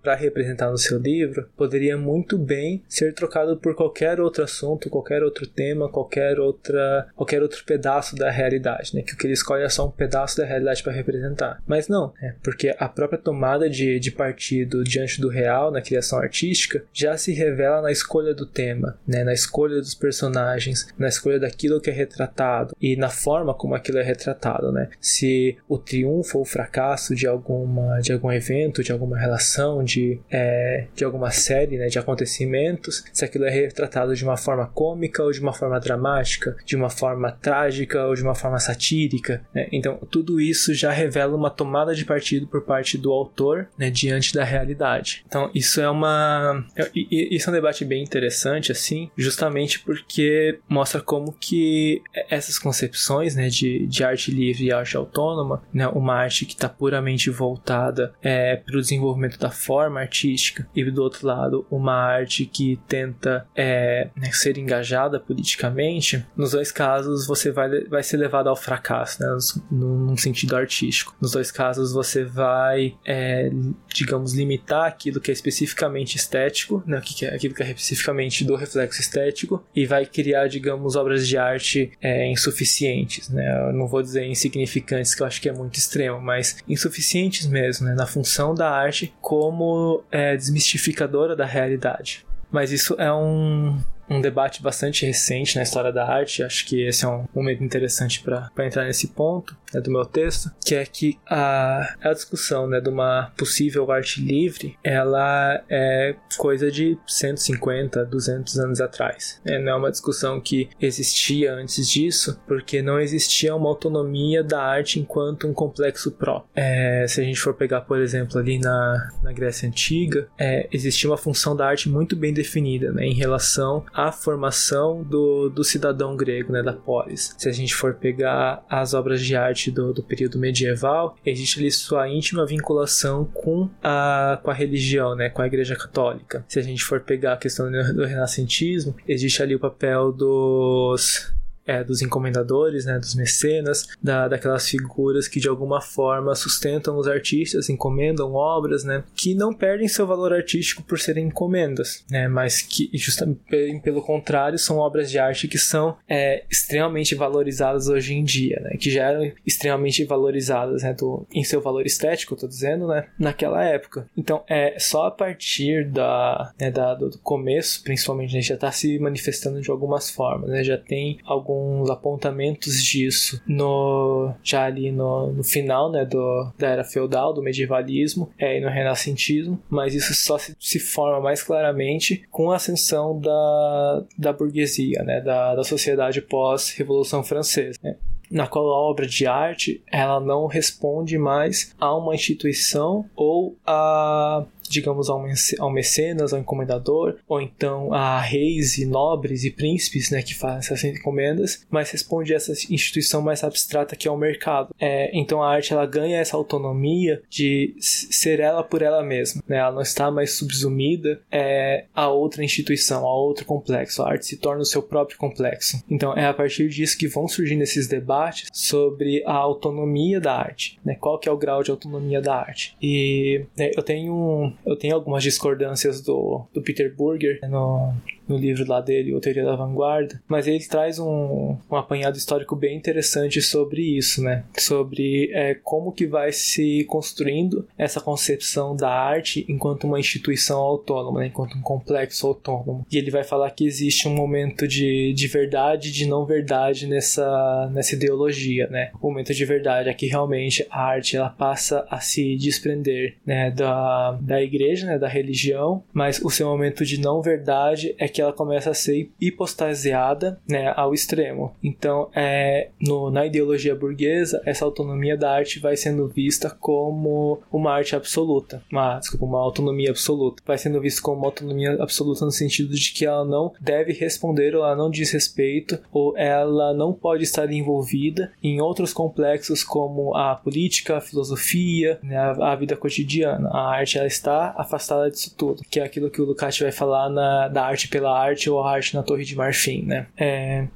para representar no seu livro poderia muito bem ser trocado por qualquer outro assunto, qualquer outro tema, qualquer outra, qualquer outro pedaço da realidade, né? Que o que ele escolhe é só um pedaço da realidade para representar. Mas não, é porque a própria tomada de, de partido diante do real na criação artística já se revela na escolha do tema, né? Na escolha dos personagens, na escolha daquilo que é retratado e na forma como aquilo é retratado, né? Se o triunfo ou o fracasso de alguma de algum evento, de alguma relação, de, é, de alguma série, né, de acontecimentos, se aquilo é retratado de uma forma cômica ou de uma forma dramática, de uma forma trágica ou de uma forma satírica, né? Então, tudo isso já revela uma tomada de partido por parte do autor, né, diante da realidade. Então, isso é uma isso é um debate bem interessante assim, justamente porque mostra como que essas concepções, né, de, de arte livre e arte autônoma, né, uma arte que está puramente voltada é, para o desenvolvimento da forma artística e do outro lado uma arte que tenta é, né, ser engajada politicamente, nos dois casos você vai, vai ser levado ao fracasso, né, num sentido artístico. Nos dois casos você vai, é, digamos, limitar aquilo que é especificamente estético, né, é, aquilo que é especificamente do reflexo estético e vai criar, digamos, obras de arte é, insuficientes, né? Eu não vou dizer insignificantes, que eu acho que é muito extremo, mas insuficientes mesmo, né? Na função da arte como é, desmistificadora da realidade. Mas isso é um, um debate bastante recente na história da arte. Acho que esse é um momento interessante para entrar nesse ponto né, do meu texto, que é que a, a discussão né, de uma possível arte livre, ela é coisa de 150, 200 anos atrás. É, não é uma discussão que existia antes disso, porque não existia uma autonomia da arte enquanto um complexo próprio. É, se a gente for pegar, por exemplo, ali na, na Grécia Antiga, é, existia uma função da arte muito bem definida né, em relação à formação do, do cidadão grego, né, da polis. Se a gente for pegar as obras de arte do, do período medieval, existe ali sua íntima vinculação com a, com a religião, né, com a Igreja Católica. Se a gente for pegar a questão do renascentismo, existe ali o papel dos é, dos encomendadores, né, dos mecenas, da, daquelas figuras que de alguma forma sustentam os artistas, encomendam obras, né, que não perdem seu valor artístico por serem encomendas, né, mas que justamente pelo contrário são obras de arte que são é, extremamente valorizadas hoje em dia, né, que já eram extremamente valorizadas, né, do, em seu valor estético, estou dizendo, né, naquela época. Então é só a partir da, né, da do começo, principalmente, né, já está se manifestando de algumas formas, né, já tem algum alguns apontamentos disso no já ali no, no final né, do, da era feudal, do medievalismo é, e no renascentismo, mas isso só se, se forma mais claramente com a ascensão da, da burguesia, né, da, da sociedade pós-revolução francesa. Né na qual a obra de arte ela não responde mais a uma instituição ou a digamos, a um mecenas, ao encomendador, ou então a reis e nobres e príncipes, né, que fazem essas encomendas, mas responde a essa instituição mais abstrata que é o mercado. É, então a arte ela ganha essa autonomia de ser ela por ela mesma, né? Ela não está mais subsumida é, a outra instituição, a outro complexo. A arte se torna o seu próprio complexo. Então é a partir disso que vão surgindo esses debates sobre a autonomia da arte, né? Qual que é o grau de autonomia da arte? E né, eu tenho eu tenho algumas discordâncias do, do Peter Burger no, no livro lá dele, O Teoria da Vanguarda, mas ele traz um, um apanhado histórico bem interessante sobre isso, né? Sobre é, como que vai se construindo essa concepção da arte enquanto uma instituição autônoma, né? enquanto um complexo autônomo. E ele vai falar que existe um momento de, de verdade e de não verdade nessa, nessa ideologia, né? O momento de verdade é que realmente a arte ela passa a se desprender né? da, da igreja, né? da religião, mas o seu momento de não verdade é que ela começa a ser hipostasiada né, ao extremo. Então, é, no, na ideologia burguesa, essa autonomia da arte vai sendo vista como uma arte absoluta, uma, desculpa, uma autonomia absoluta. Vai sendo vista como uma autonomia absoluta no sentido de que ela não deve responder ou ela não diz respeito ou ela não pode estar envolvida em outros complexos como a política, a filosofia, né, a, a, vida cotidiana. A arte ela está afastada disso tudo, que é aquilo que o Lukács vai falar na, da arte pela pela arte ou a arte na Torre de Marfim, né? É,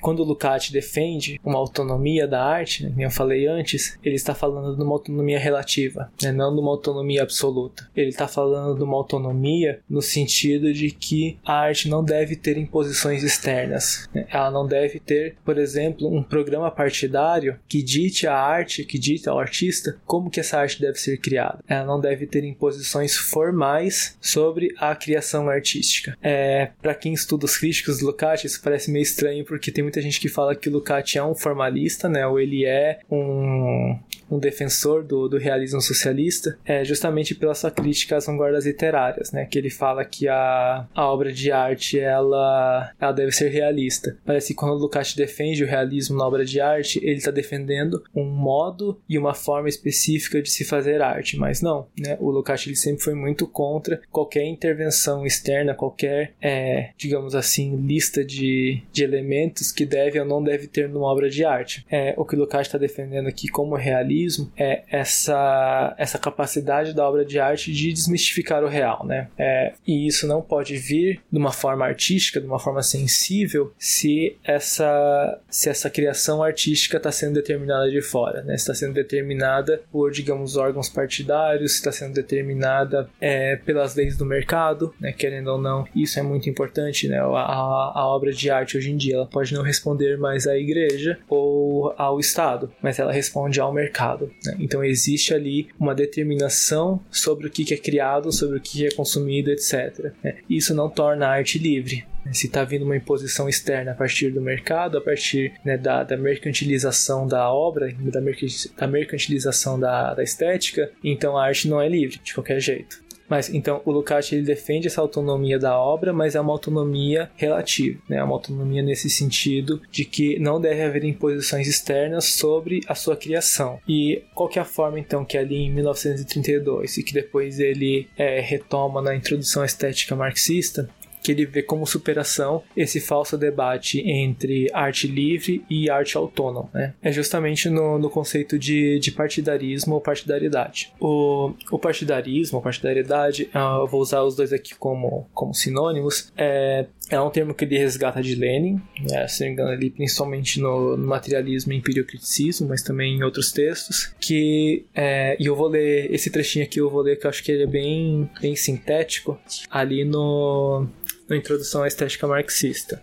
quando o Lukács defende uma autonomia da arte, né, como eu falei antes, ele está falando de uma autonomia relativa, né, não de uma autonomia absoluta. Ele está falando de uma autonomia no sentido de que a arte não deve ter imposições externas. Né? Ela não deve ter, por exemplo, um programa partidário que dite a arte, que dite ao artista como que essa arte deve ser criada. Ela não deve ter imposições formais sobre a criação artística. É, para quem estuda os críticos do Lukács, isso parece meio estranho porque tem muita gente que fala que o Lukács é um formalista, né? Ou ele é um um defensor do, do realismo socialista, é justamente pela sua crítica às vanguardas literárias, né? Que ele fala que a, a obra de arte ela, ela deve ser realista. Parece que quando Lukács defende o realismo na obra de arte, ele está defendendo um modo e uma forma específica de se fazer arte, mas não, né? O Lukács ele sempre foi muito contra qualquer intervenção externa, qualquer, é, digamos assim, lista de, de elementos que deve ou não deve ter numa obra de arte. É, o que o Lukács está defendendo aqui como realismo é essa, essa capacidade da obra de arte de desmistificar o real, né? É, e isso não pode vir de uma forma artística, de uma forma sensível, se essa, se essa criação artística está sendo determinada de fora, né? Está sendo determinada por, digamos, órgãos partidários, está sendo determinada é, pelas leis do mercado, né? Querendo ou não, isso é muito importante, né? A, a, a obra de arte hoje em dia ela pode não responder mais à igreja ou ao Estado, mas ela responde ao mercado mercado. Né? Então existe ali uma determinação sobre o que é criado, sobre o que é consumido, etc. Né? Isso não torna a arte livre. Se está vindo uma imposição externa a partir do mercado, a partir né, da, da, mercantilização da obra, da, da mercantilização da, da estética, então a arte não é livre de qualquer jeito. Mas então o Lukács ele defende essa autonomia da obra, mas é uma autonomia relativa, né? É uma autonomia nesse sentido de que não deve haver imposições externas sobre a sua criação. E qual é a forma então que ali em 1932 e que depois ele é, retoma na introdução à estética marxista, que ele vê como superação esse falso debate entre arte livre e arte autônoma. Né? É justamente no, no conceito de, de partidarismo ou partidaridade. O, o partidarismo ou partidaridade, uh, eu vou usar os dois aqui como, como sinônimos, é, é um termo que ele resgata de Lenin, né, se não me engano, ali, principalmente no, no materialismo e empiriocriticismo, mas também em outros textos. Que, é, e eu vou ler esse trechinho aqui, eu vou ler que eu acho que ele é bem, bem sintético, ali no, na introdução à estética marxista.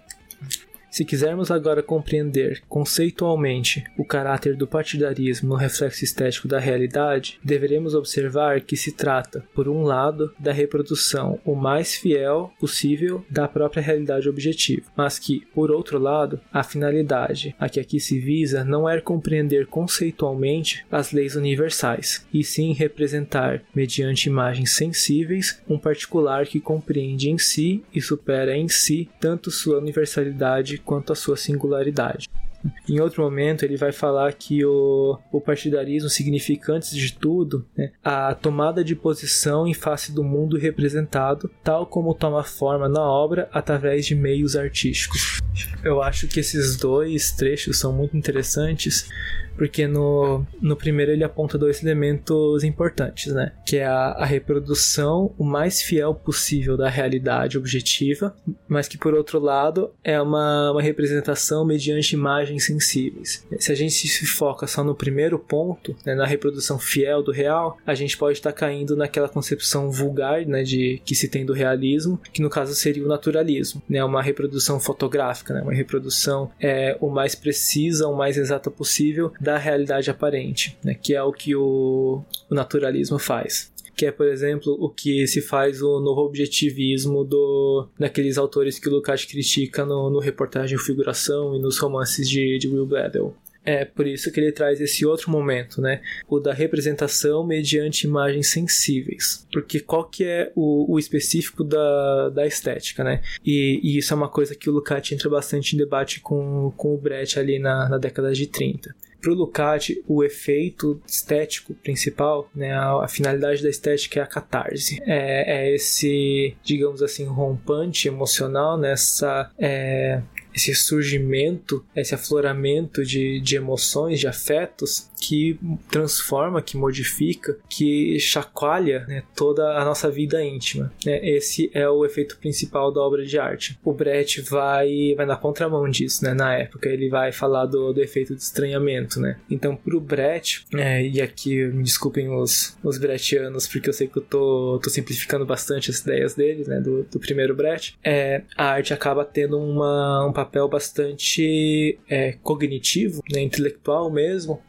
Se quisermos agora compreender conceitualmente o caráter do partidarismo no reflexo estético da realidade, deveremos observar que se trata, por um lado, da reprodução o mais fiel possível da própria realidade objetiva, mas que, por outro lado, a finalidade a que aqui se visa não é compreender conceitualmente as leis universais, e sim representar, mediante imagens sensíveis, um particular que compreende em si e supera em si tanto sua universalidade quanto à sua singularidade. Em outro momento, ele vai falar que o, o partidarismo significa, antes de tudo, né, a tomada de posição em face do mundo representado, tal como toma forma na obra através de meios artísticos. Eu acho que esses dois trechos são muito interessantes porque no, no primeiro ele aponta dois elementos importantes, né? Que é a, a, reprodução o mais fiel possível da realidade objetiva, mas que por outro lado é uma, uma representação mediante imagens sensíveis. Se a gente se foca só no primeiro ponto, né, na reprodução fiel do real, a gente pode estar caindo naquela concepção vulgar, né, de que se tem do realismo, que no caso seria o naturalismo, né? Uma reprodução fotográfica, né? Uma reprodução é, o mais precisa, o mais exata possível da realidade aparente, né, que é o que o, o naturalismo faz que é, por exemplo, o que se faz o novo objetivismo do, daqueles autores que o Lukács critica no, no reportagem Figuração e nos romances de, de Will Gladwell. É por isso que ele traz esse outro momento, né? O da representação mediante imagens sensíveis. Porque qual que é o, o específico da, da estética, né? E, e, isso é uma coisa que o Lukács entra bastante em debate com, com o Brecht ali na, na década de 30. Para o Lukács, o efeito estético principal, né, a, a, finalidade da estética é a catarse. É, é esse, digamos assim, rompante emocional, nessa é, esse surgimento, esse afloramento de, de emoções, de afetos que transforma, que modifica, que chacoalha né, toda a nossa vida íntima. Né? Esse é o efeito principal da obra de arte. O Brecht vai, vai na contramão disso, né? Na época ele vai falar do, do efeito de estranhamento, né? Então, para o Brecht, é, e aqui me desculpem os, os Brechtianos, porque eu sei que eu tô, tô simplificando bastante as ideias deles, né? Do, do primeiro Brecht, é, a arte acaba tendo uma, um papel bastante é, cognitivo, né? intelectual mesmo,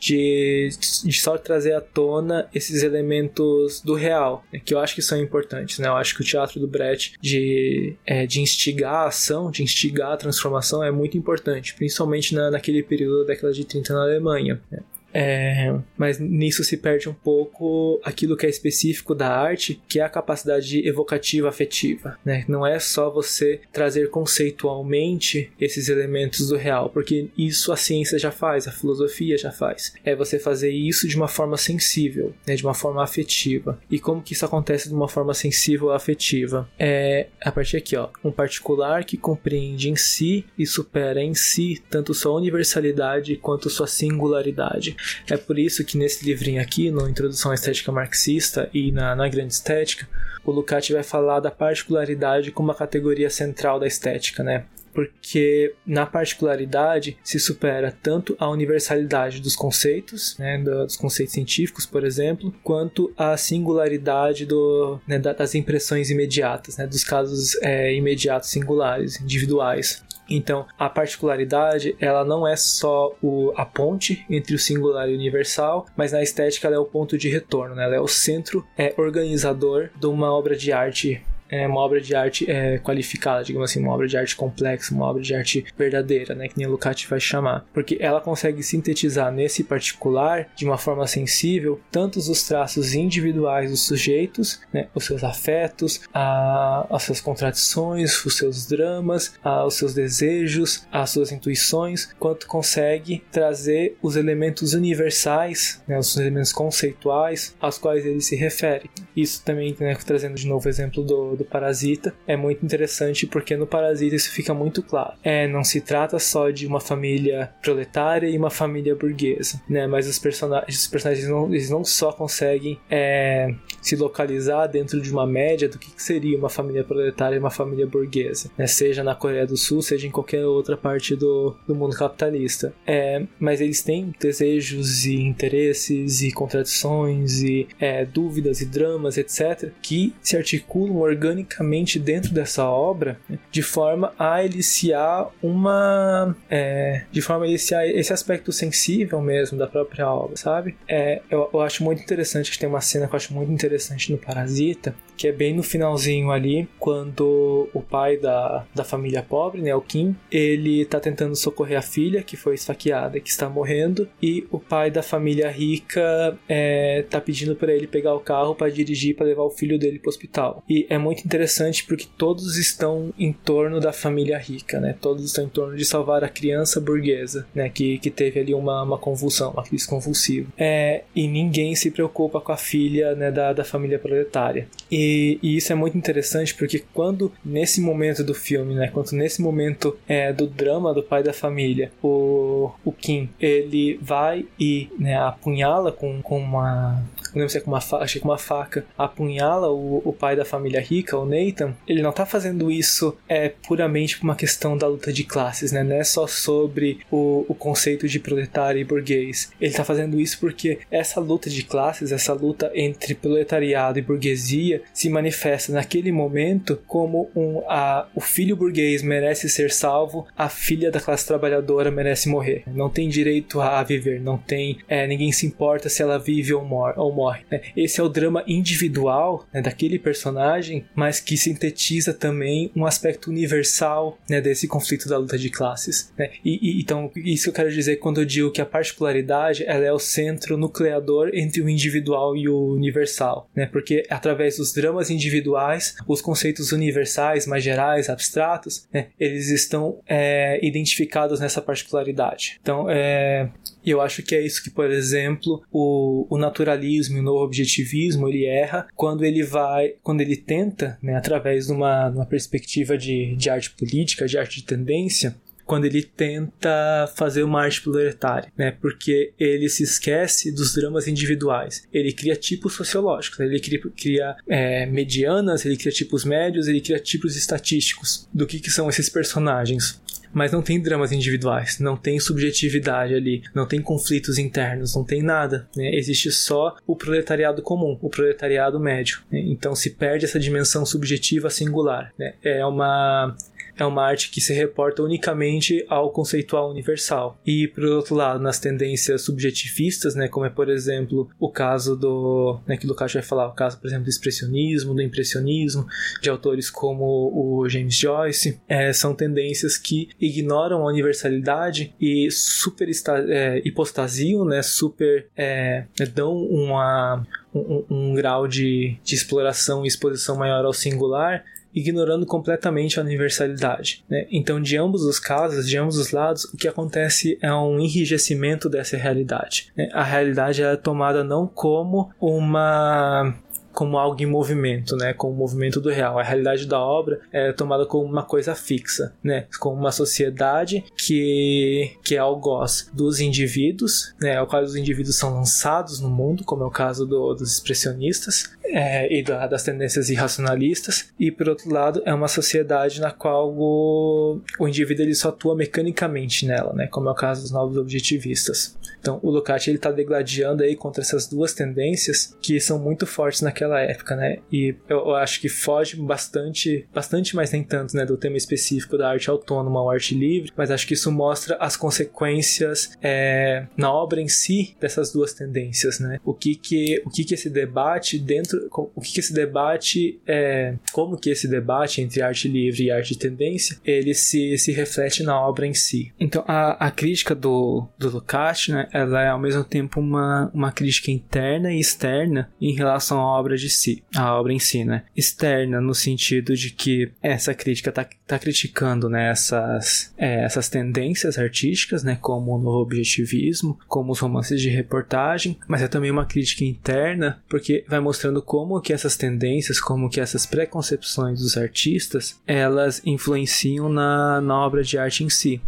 de, só trazer à tona esses elementos do real, né? que eu acho que são importantes, né? Eu acho que o teatro do Brecht de, é, de instigar a ação, de instigar a transformação é muito importante, principalmente na, naquele período da década de 30 na Alemanha. Né? É, mas nisso se perde um pouco aquilo que é específico da arte, que é a capacidade evocativa afetiva. Né? Não é só você trazer conceitualmente esses elementos do real, porque isso a ciência já faz, a filosofia já faz. É você fazer isso de uma forma sensível, né? de uma forma afetiva. E como que isso acontece de uma forma sensível afetiva? É a partir aqui, ó, um particular que compreende em si e supera em si tanto sua universalidade quanto sua singularidade. É por isso que nesse livrinho aqui, no Introdução à Estética Marxista e na, na Grande Estética, o Lukács vai falar da particularidade como uma categoria central da estética, né? porque na particularidade se supera tanto a universalidade dos conceitos, né, dos conceitos científicos, por exemplo, quanto a singularidade do, né, das impressões imediatas, né, dos casos é, imediatos singulares, individuais. Então, a particularidade, ela não é só o, a ponte entre o singular e o universal, mas na estética ela é o ponto de retorno, né? ela é o centro é, organizador de uma obra de arte é uma obra de arte é, qualificada, digamos assim, uma obra de arte complexa, uma obra de arte verdadeira, né, que nem Lukács vai chamar, porque ela consegue sintetizar nesse particular, de uma forma sensível, tantos os traços individuais dos sujeitos, né, os seus afetos, a, as suas contradições, os seus dramas, a, os seus desejos, as suas intuições, quanto consegue trazer os elementos universais, né, os elementos conceituais aos quais ele se refere. Isso também, né, trazendo de novo o exemplo do do Parasita é muito interessante porque no Parasita isso fica muito claro. É, não se trata só de uma família proletária e uma família burguesa, né? Mas os personagens, os personagens não, eles não só conseguem é, se localizar dentro de uma média do que seria uma família proletária e uma família burguesa, né? Seja na Coreia do Sul, seja em qualquer outra parte do, do mundo capitalista. É, mas eles têm desejos e interesses e contradições e é, dúvidas e dramas, etc., que se articulam organicamente dentro dessa obra né, de forma a eliciar uma. É, de forma a eliciar esse aspecto sensível mesmo da própria obra, sabe? É, eu, eu acho muito interessante que tem uma cena que eu acho muito interessante no Parasita, que é bem no finalzinho ali, quando o pai da, da família pobre, né, o Kim, ele tá tentando socorrer a filha que foi esfaqueada, que está morrendo, e o pai da família rica é, tá pedindo para ele pegar o carro para dirigir para levar o filho dele pro hospital. E é muito interessante porque todos estão em torno da família rica, né? Todos estão em torno de salvar a criança burguesa, né? Que, que teve ali uma, uma convulsão, uma crise convulsiva. É, e ninguém se preocupa com a filha né, da, da família proletária. E e, isso é muito interessante porque quando nesse momento do filme, né, quando nesse momento é, do drama do pai da família, o, o Kim, ele vai e né, apunhala com, com uma não lembro se é com uma que com uma faca, apunhala o, o pai da família rica, o Nathan, ele não tá fazendo isso é puramente por uma questão da luta de classes, né? Não é só sobre o, o conceito de proletário e burguês. Ele tá fazendo isso porque essa luta de classes, essa luta entre proletariado e burguesia se manifesta naquele momento como um, a, o filho burguês merece ser salvo, a filha da classe trabalhadora merece morrer. Não tem direito a viver, não tem. É, ninguém se importa se ela vive ou, mor ou morre. Né? Esse é o drama individual né, daquele personagem, mas que sintetiza também um aspecto universal né, desse conflito da luta de classes. Né? E, e, então, isso que eu quero dizer quando eu digo que a particularidade ela é o centro nucleador entre o individual e o universal, né? porque através dos dramas individuais, os conceitos universais, mais gerais, abstratos, né, eles estão é, identificados nessa particularidade. Então, é, eu acho que é isso que, por exemplo, o, o naturalismo e o novo objetivismo ele erra quando ele vai, quando ele tenta, né, através de uma, uma perspectiva de, de arte política, de arte de tendência, quando ele tenta fazer uma arte proletária, né? Porque ele se esquece dos dramas individuais. Ele cria tipos sociológicos, ele cria, cria é, medianas, ele cria tipos médios, ele cria tipos estatísticos do que, que são esses personagens mas não tem dramas individuais, não tem subjetividade ali, não tem conflitos internos, não tem nada. Né? Existe só o proletariado comum, o proletariado médio. Né? Então se perde essa dimensão subjetiva singular. Né? É uma é uma arte que se reporta unicamente ao conceitual universal. E, por outro lado, nas tendências subjetivistas, né, como é, por exemplo, o caso do. Né, que o Lucas vai falar, o caso, por exemplo, do expressionismo, do impressionismo, de autores como o James Joyce, é, são tendências que ignoram a universalidade e super é, hipostasiam, né, super é, dão uma, um, um, grau de, de exploração e exposição maior ao singular ignorando completamente a universalidade. Né? Então, de ambos os casos, de ambos os lados, o que acontece é um enrijecimento dessa realidade. Né? A realidade é tomada não como uma como algo em movimento, né, como o movimento do real. A realidade da obra é tomada como uma coisa fixa, né, como uma sociedade que que é algoz dos indivíduos, né, ao qual os indivíduos são lançados no mundo, como é o caso do, dos expressionistas, é, e da, das tendências irracionalistas, e por outro lado é uma sociedade na qual o, o indivíduo ele só atua mecanicamente nela, né, como é o caso dos novos objetivistas. Então o Lukács ele está degladiando aí contra essas duas tendências que são muito fortes naquela época, né, e eu, eu acho que foge bastante, bastante, mas nem tanto, né, do tema específico da arte autônoma ou arte livre, mas acho que isso mostra as consequências é, na obra em si dessas duas tendências, né, o que que o que que esse debate dentro o que, que esse debate é, como que esse debate entre arte livre e arte de tendência, ele se, se reflete na obra em si. Então, a, a crítica do, do Lukács, né, ela é ao mesmo tempo uma, uma crítica interna e externa em relação à obra de si, a obra em si, né? Externa no sentido de que essa crítica tá, tá criticando, né, essas, é, essas tendências artísticas, né, como o novo objetivismo, como os romances de reportagem, mas é também uma crítica interna, porque vai mostrando como que essas tendências, como que essas preconcepções dos artistas, elas influenciam na, na obra de arte em si.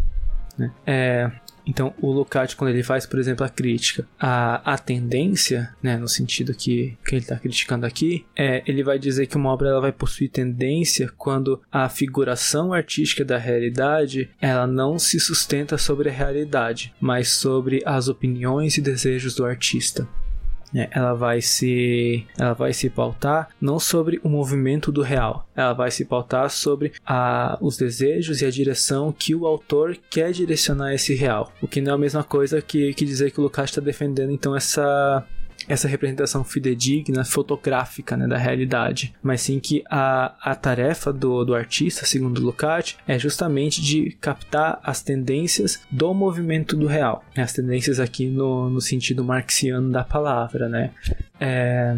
Né? É, então, o Lukács, quando ele faz, por exemplo, a crítica à, à tendência, né, no sentido que, que ele está criticando aqui, é, ele vai dizer que uma obra ela vai possuir tendência quando a figuração artística da realidade ela não se sustenta sobre a realidade, mas sobre as opiniões e desejos do artista. Né? Ela vai se ela vai se pautar não sobre o movimento do real, ela vai se pautar sobre a, os desejos e a direção que o autor quer direcionar esse real. O que não é a mesma coisa que, que dizer que o Lucas está defendendo então essa essa representação fidedigna, fotográfica né, da realidade, mas sim que a, a tarefa do, do artista, segundo Lukács, é justamente de captar as tendências do movimento do real. As tendências aqui no, no sentido marxiano da palavra, né? É,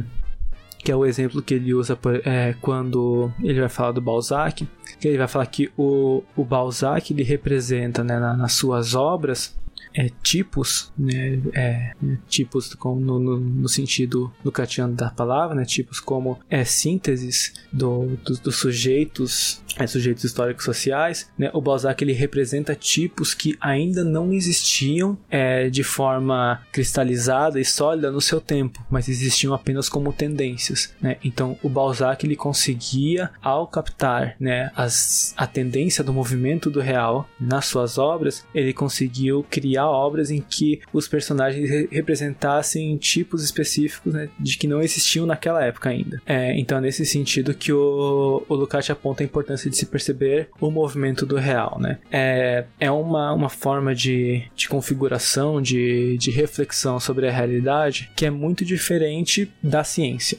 que é o exemplo que ele usa é, quando ele vai falar do Balzac, que ele vai falar que o, o Balzac ele representa né, na, nas suas obras é, tipos, né, é, tipos como no, no, no, sentido lucatiano da palavra, né, tipos como é, sínteses do, do, dos sujeitos, é, sujeitos históricos sociais. Né, o Balzac ele representa tipos que ainda não existiam é, de forma cristalizada e sólida no seu tempo, mas existiam apenas como tendências. Né? Então o Balzac ele conseguia, ao captar né, as, a tendência do movimento do real nas suas obras, ele conseguiu criar obras em que os personagens re representassem tipos específicos né, de que não existiam naquela época ainda. É, então é nesse sentido que o, o Lukács aponta a importância de se perceber o movimento do real. Né? É, é uma, uma forma de, de configuração, de, de reflexão sobre a realidade que é muito diferente da ciência.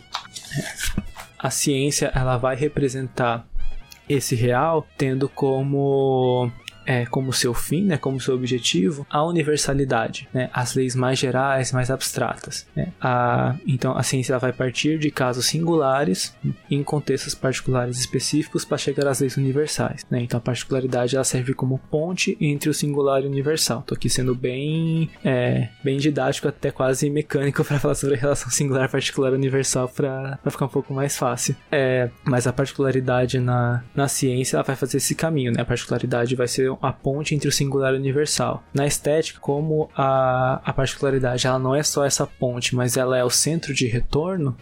A ciência ela vai representar esse real tendo como é, como seu fim, né, como seu objetivo, a universalidade, né, as leis mais gerais, mais abstratas. Né. A, então a ciência vai partir de casos singulares em contextos particulares específicos para chegar às leis universais. Né. Então a particularidade ela serve como ponte entre o singular e o universal. Estou aqui sendo bem, é, bem didático, até quase mecânico para falar sobre a relação singular, particular universal para ficar um pouco mais fácil. É, mas a particularidade na, na ciência ela vai fazer esse caminho, né? A particularidade vai ser a ponte entre o singular e o universal. Na estética, como a, a particularidade ela não é só essa ponte, mas ela é o centro de retorno,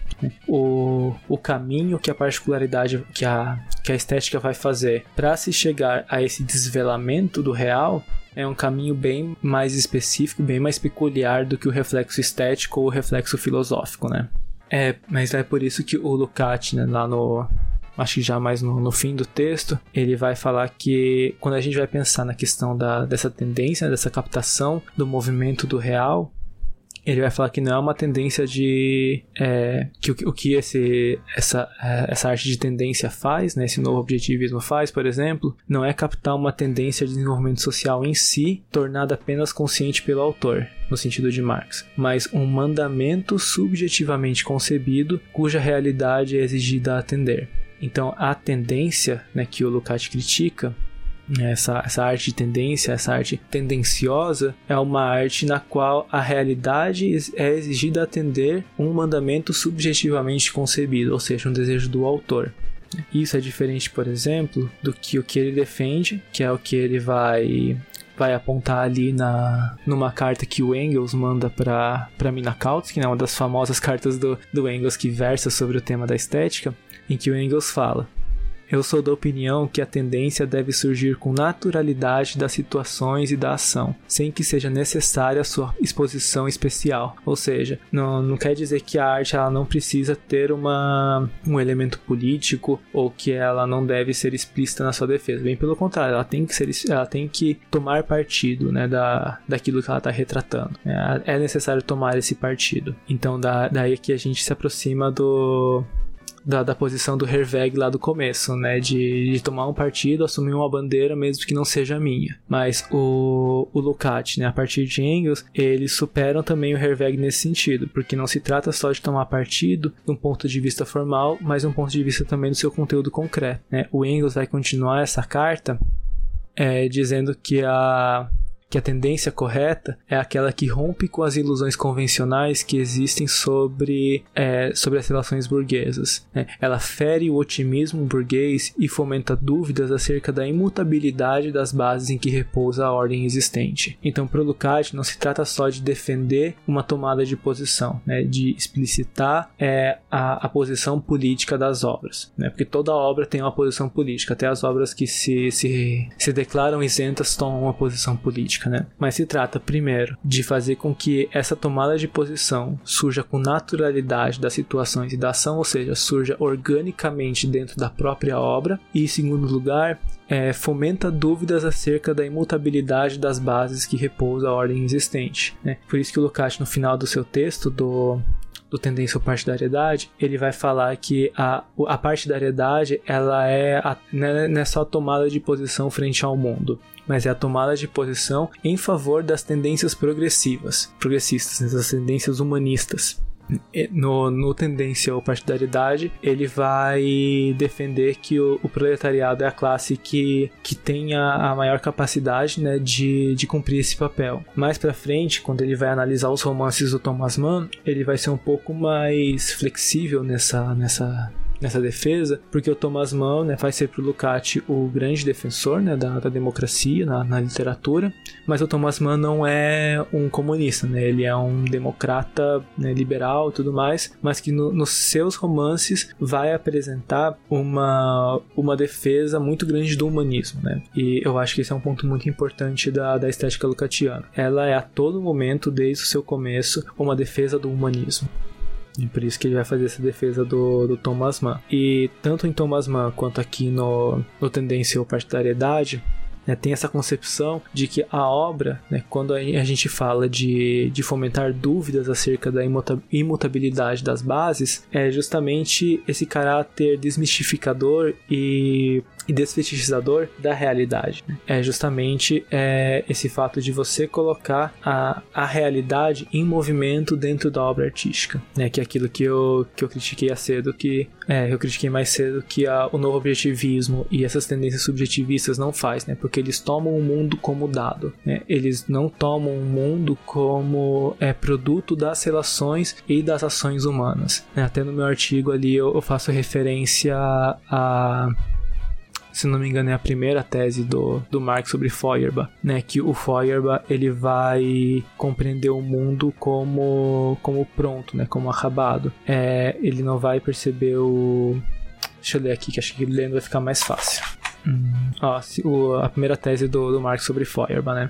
o, o caminho que a particularidade, que a, que a estética vai fazer para se chegar a esse desvelamento do real é um caminho bem mais específico, bem mais peculiar do que o reflexo estético ou o reflexo filosófico, né? É, mas é por isso que o Lukács, né, lá no, acho que já mais no, no, fim do texto, ele vai falar que quando a gente vai pensar na questão da, dessa tendência, dessa captação do movimento do real, ele vai falar que não é uma tendência de é, que o, o, que esse, essa, é, essa arte de tendência faz, né, esse novo objetivismo faz, por exemplo, não é captar uma tendência de desenvolvimento social em si, tornada apenas consciente pelo autor, no sentido de Marx, mas um mandamento subjetivamente concebido cuja realidade é exigida a atender. Então, a tendência né, que o Lukács critica essa, essa arte de tendência, essa arte tendenciosa, é uma arte na qual a realidade é exigida atender um mandamento subjetivamente concebido, ou seja, um desejo do autor. Isso é diferente, por exemplo, do que o que ele defende, que é o que ele vai vai apontar ali na numa carta que o Engels manda para para Mina Kautsky, né, uma das famosas cartas do, do Engels que versa sobre o tema da estética, em que o Engels fala: eu sou da opinião que a tendência deve surgir com naturalidade das situações e da ação, sem que seja necessária sua exposição especial. Ou seja, não, não quer dizer que a arte ela não precisa ter uma, um elemento político ou que ela não deve ser explícita na sua defesa. Bem pelo contrário, ela tem que ser, ela tem que tomar partido, né, da, daquilo que ela está retratando. É, é necessário tomar esse partido. Então, da, daí que a gente se aproxima do da, da posição do Herweg lá do começo, né? De, de, tomar um partido, assumir uma bandeira, mesmo que não seja minha. Mas o, o Lukács, né? A partir de Engels, eles superam também o Herweg nesse sentido, porque não se trata só de tomar partido de um ponto de vista formal, mas um ponto de vista também do seu conteúdo concreto, né? O Engels vai continuar essa carta é, dizendo que a que a tendência correta é aquela que rompe com as ilusões convencionais que existem sobre, é, sobre as relações burguesas. Né? Ela fere o otimismo burguês e fomenta dúvidas acerca da imutabilidade das bases em que repousa a ordem existente. Então, para Lukács, não se trata só de defender uma tomada de posição, né? de explicitar é, a, a posição política das obras, né? porque toda obra tem uma posição política, até as obras que se, se, se declaram isentas tomam uma posição política política, né? Mas se trata, primeiro, de fazer com que essa tomada de posição surja com naturalidade das situações e da ação, ou seja, surja organicamente dentro da própria obra, e, em segundo lugar, é, fomenta dúvidas acerca da imutabilidade das bases que repousa a ordem existente. Né? Por isso que o Lukács, no final do seu texto, do do tendência ou partidariedade, ele vai falar que a, a partidariedade ela é a, é, não é só a tomada de posição frente ao mundo, mas é a tomada de posição em favor das tendências progressivas, progressistas, das tendências humanistas no, no tendência ou partidaridade, ele vai defender que o, o, proletariado é a classe que, que tem a, a maior capacidade né, de, de cumprir esse papel. Mais pra frente, quando ele vai analisar os romances do Thomas Mann, ele vai ser um pouco mais flexível nessa, nessa, nessa defesa, porque o Thomas Mann né, vai ser para o Lukács o grande defensor né, da, da democracia na, na, literatura, mas o Thomas Mann não é um comunista, né, ele é um democrata né, liberal e tudo mais, mas que no, nos seus romances vai apresentar uma, uma defesa muito grande do humanismo. Né, e eu acho que esse é um ponto muito importante da, da estética lucatiana. Ela é a todo momento, desde o seu começo, uma defesa do humanismo. E por isso que ele vai fazer essa defesa do, do Thomas Mann. E tanto em Thomas Mann quanto aqui no, no Tendência ou Partidariedade, né, tem essa concepção de que a obra, né, quando a gente fala de, de fomentar dúvidas acerca da imutabilidade das bases, é justamente esse caráter desmistificador e e desfetichizador da realidade. É justamente é, esse fato de você colocar a, a realidade em movimento dentro da obra artística, né? Que é aquilo que eu, que eu critiquei a cedo, que é, eu critiquei mais cedo que a, o novo objetivismo e essas tendências subjetivistas não faz, né? Porque eles tomam o mundo como dado, né? Eles não tomam o mundo como é, produto das relações e das ações humanas. Né? Até no meu artigo ali eu, eu faço referência a se não me engano é a primeira tese do, do Marx sobre Feuerbach, né, que o Feuerbach ele vai compreender o mundo como como pronto, né, como acabado. É, ele não vai perceber o Deixa eu ler aqui, que acho que lendo vai ficar mais fácil. Hum. Ó, a primeira tese do, do Marx sobre Feuerbach, né?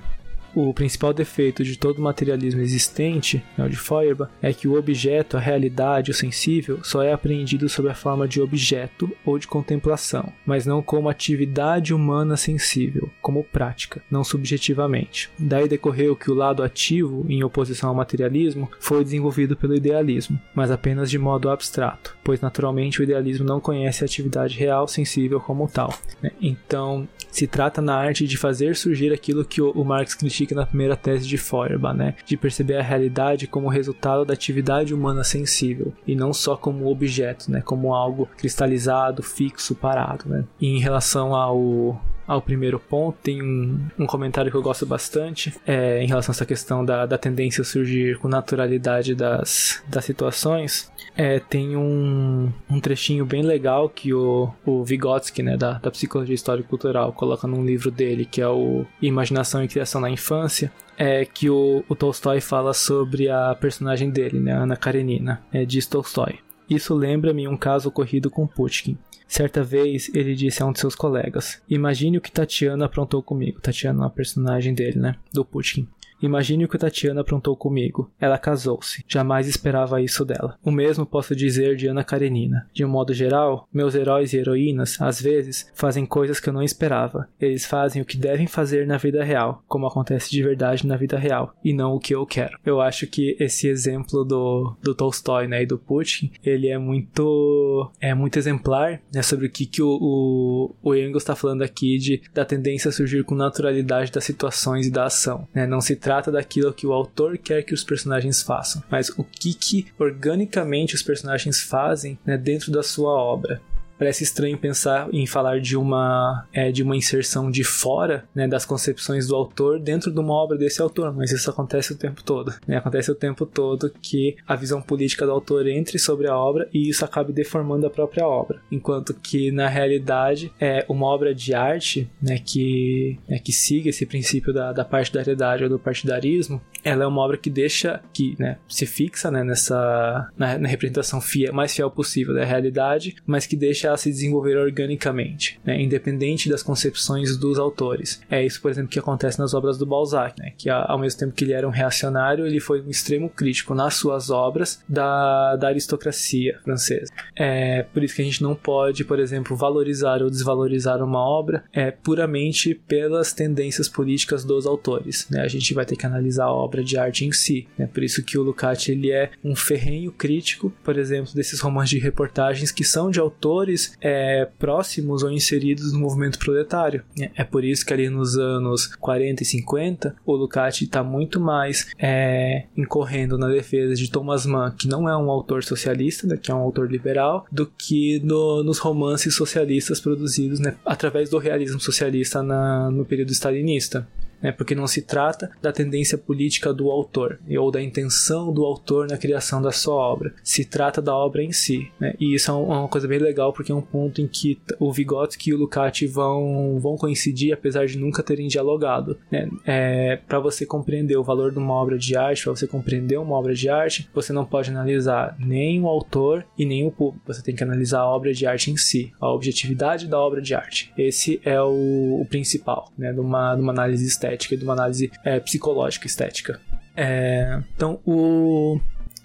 O principal defeito de todo materialismo existente, né, o de Feuerbach, é que o objeto, a realidade, o sensível, só é apreendido sob a forma de objeto ou de contemplação, mas não como atividade humana sensível, como prática, não subjetivamente. Daí decorreu que o lado ativo, em oposição ao materialismo, foi desenvolvido pelo idealismo, mas apenas de modo abstrato, pois naturalmente o idealismo não conhece a atividade real sensível como tal. Né? Então, se trata na arte de fazer surgir aquilo que o Marx critica critica na primeira tese de Feuerbach, né? De perceber a realidade como resultado da atividade humana sensível e não só como objeto, né? Como algo cristalizado, fixo, parado, né? E em relação ao ao primeiro ponto, tem um, um comentário que eu gosto bastante é, em relação a essa questão da, da tendência a surgir com naturalidade das, das situações. É, tem um, um trechinho bem legal que o, o Vygotsky, né, da, da Psicologia Histórico-Cultural, coloca num livro dele, que é o Imaginação e Criação na Infância, é que o, o Tolstói fala sobre a personagem dele, né, Ana Karenina, é, diz Tolstói. Isso lembra-me um caso ocorrido com Pushkin. Certa vez ele disse a um de seus colegas: Imagine o que Tatiana aprontou comigo. Tatiana é uma personagem dele, né? Do Pushkin. Imagine o que Tatiana aprontou comigo. Ela casou-se. Jamais esperava isso dela. O mesmo posso dizer de Ana Karenina. De um modo geral, meus heróis e heroínas, às vezes, fazem coisas que eu não esperava. Eles fazem o que devem fazer na vida real, como acontece de verdade na vida real, e não o que eu quero. Eu acho que esse exemplo do, do Tolstói né, e do Putin, ele é muito é muito exemplar né, sobre o que, que o, o, o Engels está falando aqui de, da tendência a surgir com naturalidade das situações e da ação. Né? Não se trata trata daquilo que o autor quer que os personagens façam, mas o que, que organicamente os personagens fazem né, dentro da sua obra parece estranho pensar em falar de uma, é, de uma inserção de fora né, das concepções do autor dentro de uma obra desse autor, mas isso acontece o tempo todo. Né? Acontece o tempo todo que a visão política do autor entre sobre a obra e isso acabe deformando a própria obra. Enquanto que, na realidade, é uma obra de arte né, que, né, que siga esse princípio da, da partidariedade ou do partidarismo, ela é uma obra que deixa, que né, se fixa né, nessa na, na representação fiel, mais fiel possível da realidade, mas que deixa a se desenvolver organicamente, né, independente das concepções dos autores. É isso, por exemplo, que acontece nas obras do Balzac, né, que ao mesmo tempo que ele era um reacionário, ele foi um extremo crítico nas suas obras da, da aristocracia francesa. É por isso que a gente não pode, por exemplo, valorizar ou desvalorizar uma obra é, puramente pelas tendências políticas dos autores. Né? A gente vai ter que analisar a obra de arte em si. Né? Por isso que o Lukács ele é um ferrenho crítico, por exemplo, desses romances de reportagens que são de autores é, próximos ou inseridos no movimento proletário. É por isso que ali nos anos 40 e 50 o Lukács está muito mais é, incorrendo na defesa de Thomas Mann, que não é um autor socialista, né, que é um autor liberal, do que no, nos romances socialistas produzidos né, através do realismo socialista na, no período stalinista né, porque não se trata da tendência política do autor ou da intenção do autor na criação da sua obra, se trata da obra em si. Né, e isso é, é uma coisa bem legal porque é um ponto em que o Vygotsky e o Lukács vão, vão coincidir, apesar de nunca terem dialogado. Né. É, para você compreender o valor de uma obra de arte, para você compreender uma obra de arte, você não pode analisar nem o autor e nem o público, você tem que analisar a obra de arte em si, a objetividade da obra de arte. Esse é o, o principal, né, de uma, de uma análise estética estética e de uma análise é, psicológica estética. É, então, o,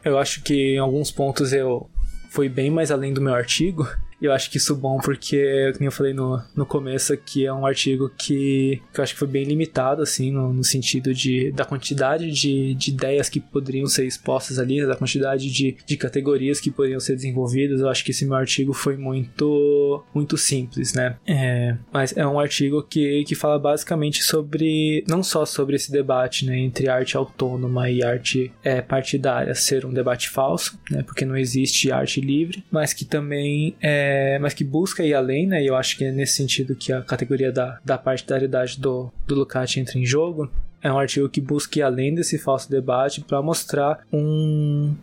eu acho que em alguns pontos eu fui bem mais além do meu artigo eu acho que isso é bom porque, como eu falei no, no começo, aqui é um artigo que, que eu acho que foi bem limitado, assim, no, no sentido de, da quantidade de, de ideias que poderiam ser expostas ali, da quantidade de, de categorias que poderiam ser desenvolvidas. Eu acho que esse meu artigo foi muito, muito simples, né? É, mas é um artigo que, que fala basicamente sobre, não só sobre esse debate, né, entre arte autônoma e arte é, partidária ser um debate falso, né, porque não existe arte livre, mas que também é é, mas que busca ir além, né? E eu acho que é nesse sentido que a categoria da, da partidaridade do, do Lukács entra em jogo. É um artigo que busca ir além desse falso debate para mostrar um,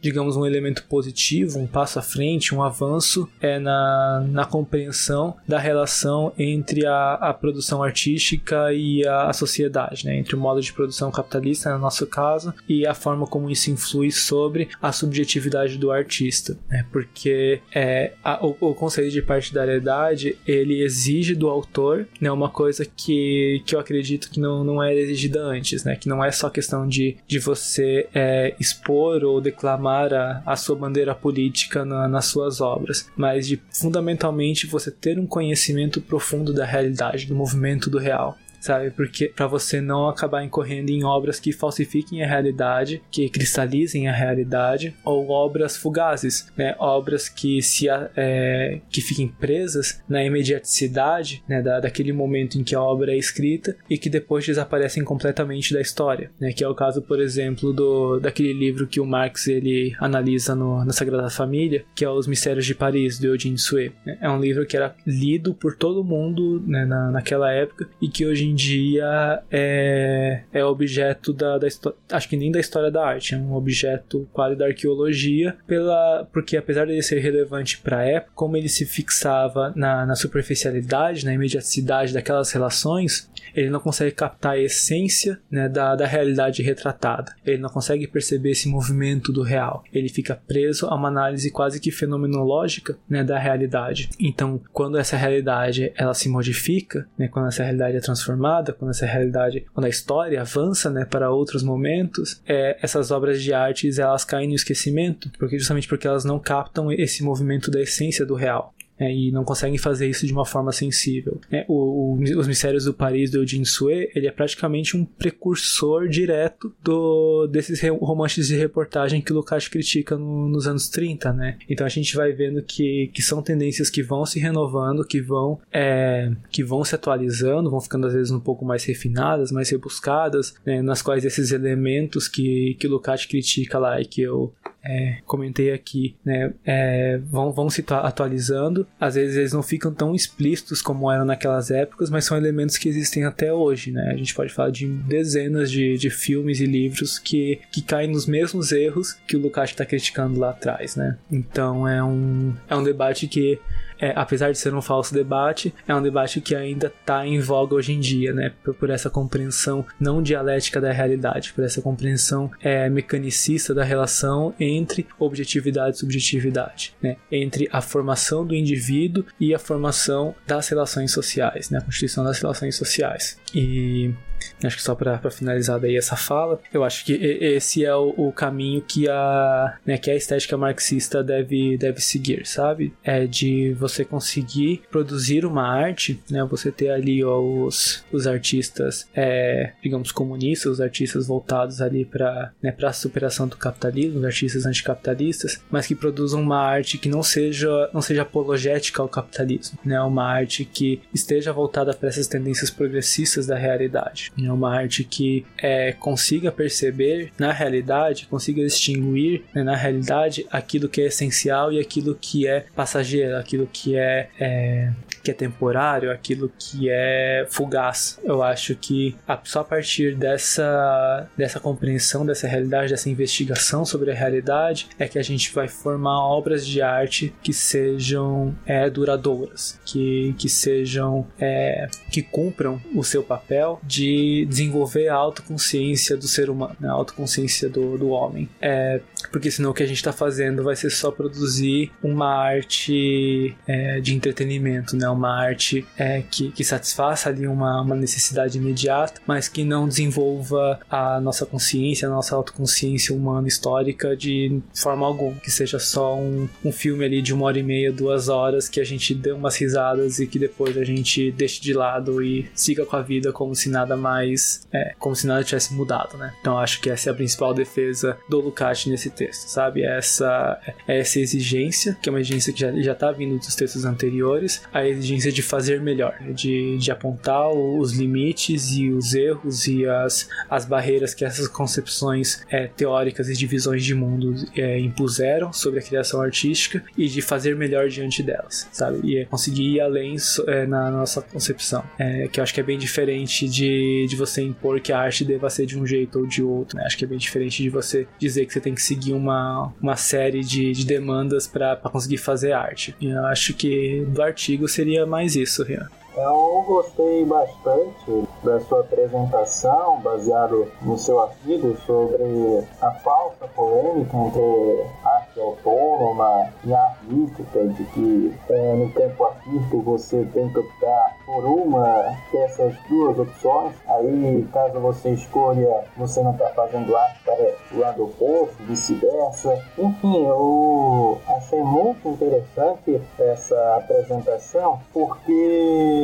digamos, um elemento positivo, um passo à frente, um avanço é na, na compreensão da relação entre a, a produção artística e a, a sociedade, né? entre o modo de produção capitalista, no nosso caso, e a forma como isso influi sobre a subjetividade do artista, né? porque é, a, o, o, conceito de partidariedade ele exige do autor né, uma coisa que, que eu acredito que não, não é exigida antes, né? que não é só questão de, de você é, expor ou declamar a, a sua bandeira política na, nas suas obras, mas de fundamentalmente você ter um conhecimento profundo da realidade, do movimento do real sabe? Porque para você não acabar incorrendo em obras que falsifiquem a realidade, que cristalizem a realidade, ou obras fugazes, né? Obras que se é, que fiquem presas na imediaticidade, né? Da, daquele momento em que a obra é escrita e que depois desaparecem completamente da história, né? Que é o caso, por exemplo, do daquele livro que o Marx ele analisa no, na Sagrada Família, que é Os Mistérios de Paris do Eugene Sue. É um livro que era lido por todo mundo né, na, naquela época e que hoje em dia é, é objeto da, da acho que nem da história da arte, é um objeto quase da arqueologia, pela, porque apesar de ele ser relevante para a época, como ele se fixava na, na superficialidade, na imediaticidade daquelas relações, ele não consegue captar a essência né, da, da realidade retratada. Ele não consegue perceber esse movimento do real. Ele fica preso a uma análise quase que fenomenológica né, da realidade. Então, quando essa realidade ela se modifica, né, quando essa realidade é transformada, quando essa realidade, quando a história avança né, para outros momentos, é, essas obras de artes elas caem no esquecimento, porque justamente porque elas não captam esse movimento da essência do real é, e não conseguem fazer isso de uma forma sensível. É, o, o, Os Mistérios do Paris do Eugene Sue, ele é praticamente um precursor direto do, desses romances de reportagem que o Lukács critica no, nos anos 30, né? Então a gente vai vendo que, que são tendências que vão se renovando, que vão, é, que vão se atualizando, vão ficando às vezes um pouco mais refinadas, mais rebuscadas, né, nas quais esses elementos que, que Lukács critica lá e que eu é, comentei aqui, né, é, vão, vão se atualizando. Às vezes eles não ficam tão explícitos como eram naquelas épocas, mas são elementos que existem até hoje. Né? A gente pode falar de dezenas de, de filmes e livros que, que caem nos mesmos erros que o Lukács está criticando lá atrás. Né? Então é um, é um debate que é, apesar de ser um falso debate, é um debate que ainda está em voga hoje em dia, né? Por, por, essa compreensão não dialética da realidade, por essa compreensão é, mecanicista da relação entre objetividade e subjetividade, né? Entre a formação do indivíduo e a formação das relações sociais, né? A constituição das relações sociais. E Acho que só para finalizar daí essa fala, eu acho que esse é o, o caminho que a, né, que a estética marxista deve, deve seguir, sabe? É de você conseguir produzir uma arte, né? Você ter ali ó, os, os artistas, é, digamos, comunistas, os artistas voltados ali para né, a superação do capitalismo, os artistas anticapitalistas, mas que produzam uma arte que não seja, não seja apologética ao capitalismo, né? Uma arte que esteja voltada para essas tendências progressistas da realidade. É uma arte que é, consiga perceber na realidade, consiga distinguir né, na realidade aquilo que é essencial e aquilo que é passageiro, aquilo que é, é que é temporário, aquilo que é fugaz. Eu acho que só a partir dessa, dessa compreensão dessa realidade, dessa investigação sobre a realidade, é que a gente vai formar obras de arte que sejam é, duradouras, que, que sejam é, que cumpram o seu papel de desenvolver a autoconsciência do ser humano, né? a autoconsciência do, do homem. É, porque senão o que a gente está fazendo vai ser só produzir uma arte é, de entretenimento, né? Uma arte é, que, que satisfaça ali uma, uma necessidade imediata, mas que não desenvolva a nossa consciência, a nossa autoconsciência humana histórica de forma alguma, que seja só um, um filme ali de uma hora e meia, duas horas, que a gente dê umas risadas e que depois a gente deixe de lado e siga com a vida como se nada mais, é, como se nada tivesse mudado, né? Então acho que essa é a principal defesa do Lukács nesse texto, sabe? Essa, é essa exigência, que é uma exigência que já, já tá vindo dos textos anteriores, a exigência exigência de fazer melhor, de, de apontar os limites e os erros e as, as barreiras que essas concepções é, teóricas e divisões de mundo é, impuseram sobre a criação artística e de fazer melhor diante delas, sabe? E é conseguir ir além é, na nossa concepção, é, que eu acho que é bem diferente de, de você impor que a arte deva ser de um jeito ou de outro, né? Acho que é bem diferente de você dizer que você tem que seguir uma, uma série de, de demandas para conseguir fazer arte. E eu acho que do artigo seria mais isso, Rian. Eu gostei bastante da sua apresentação, baseado no seu artigo sobre a falsa polêmica entre arte autônoma e arte mística, de que é, no campo artístico você tem que optar por uma dessas duas opções. Aí, caso você escolha, você não está fazendo arte para o lado oposto, vice-versa. Enfim, eu achei muito interessante essa apresentação, porque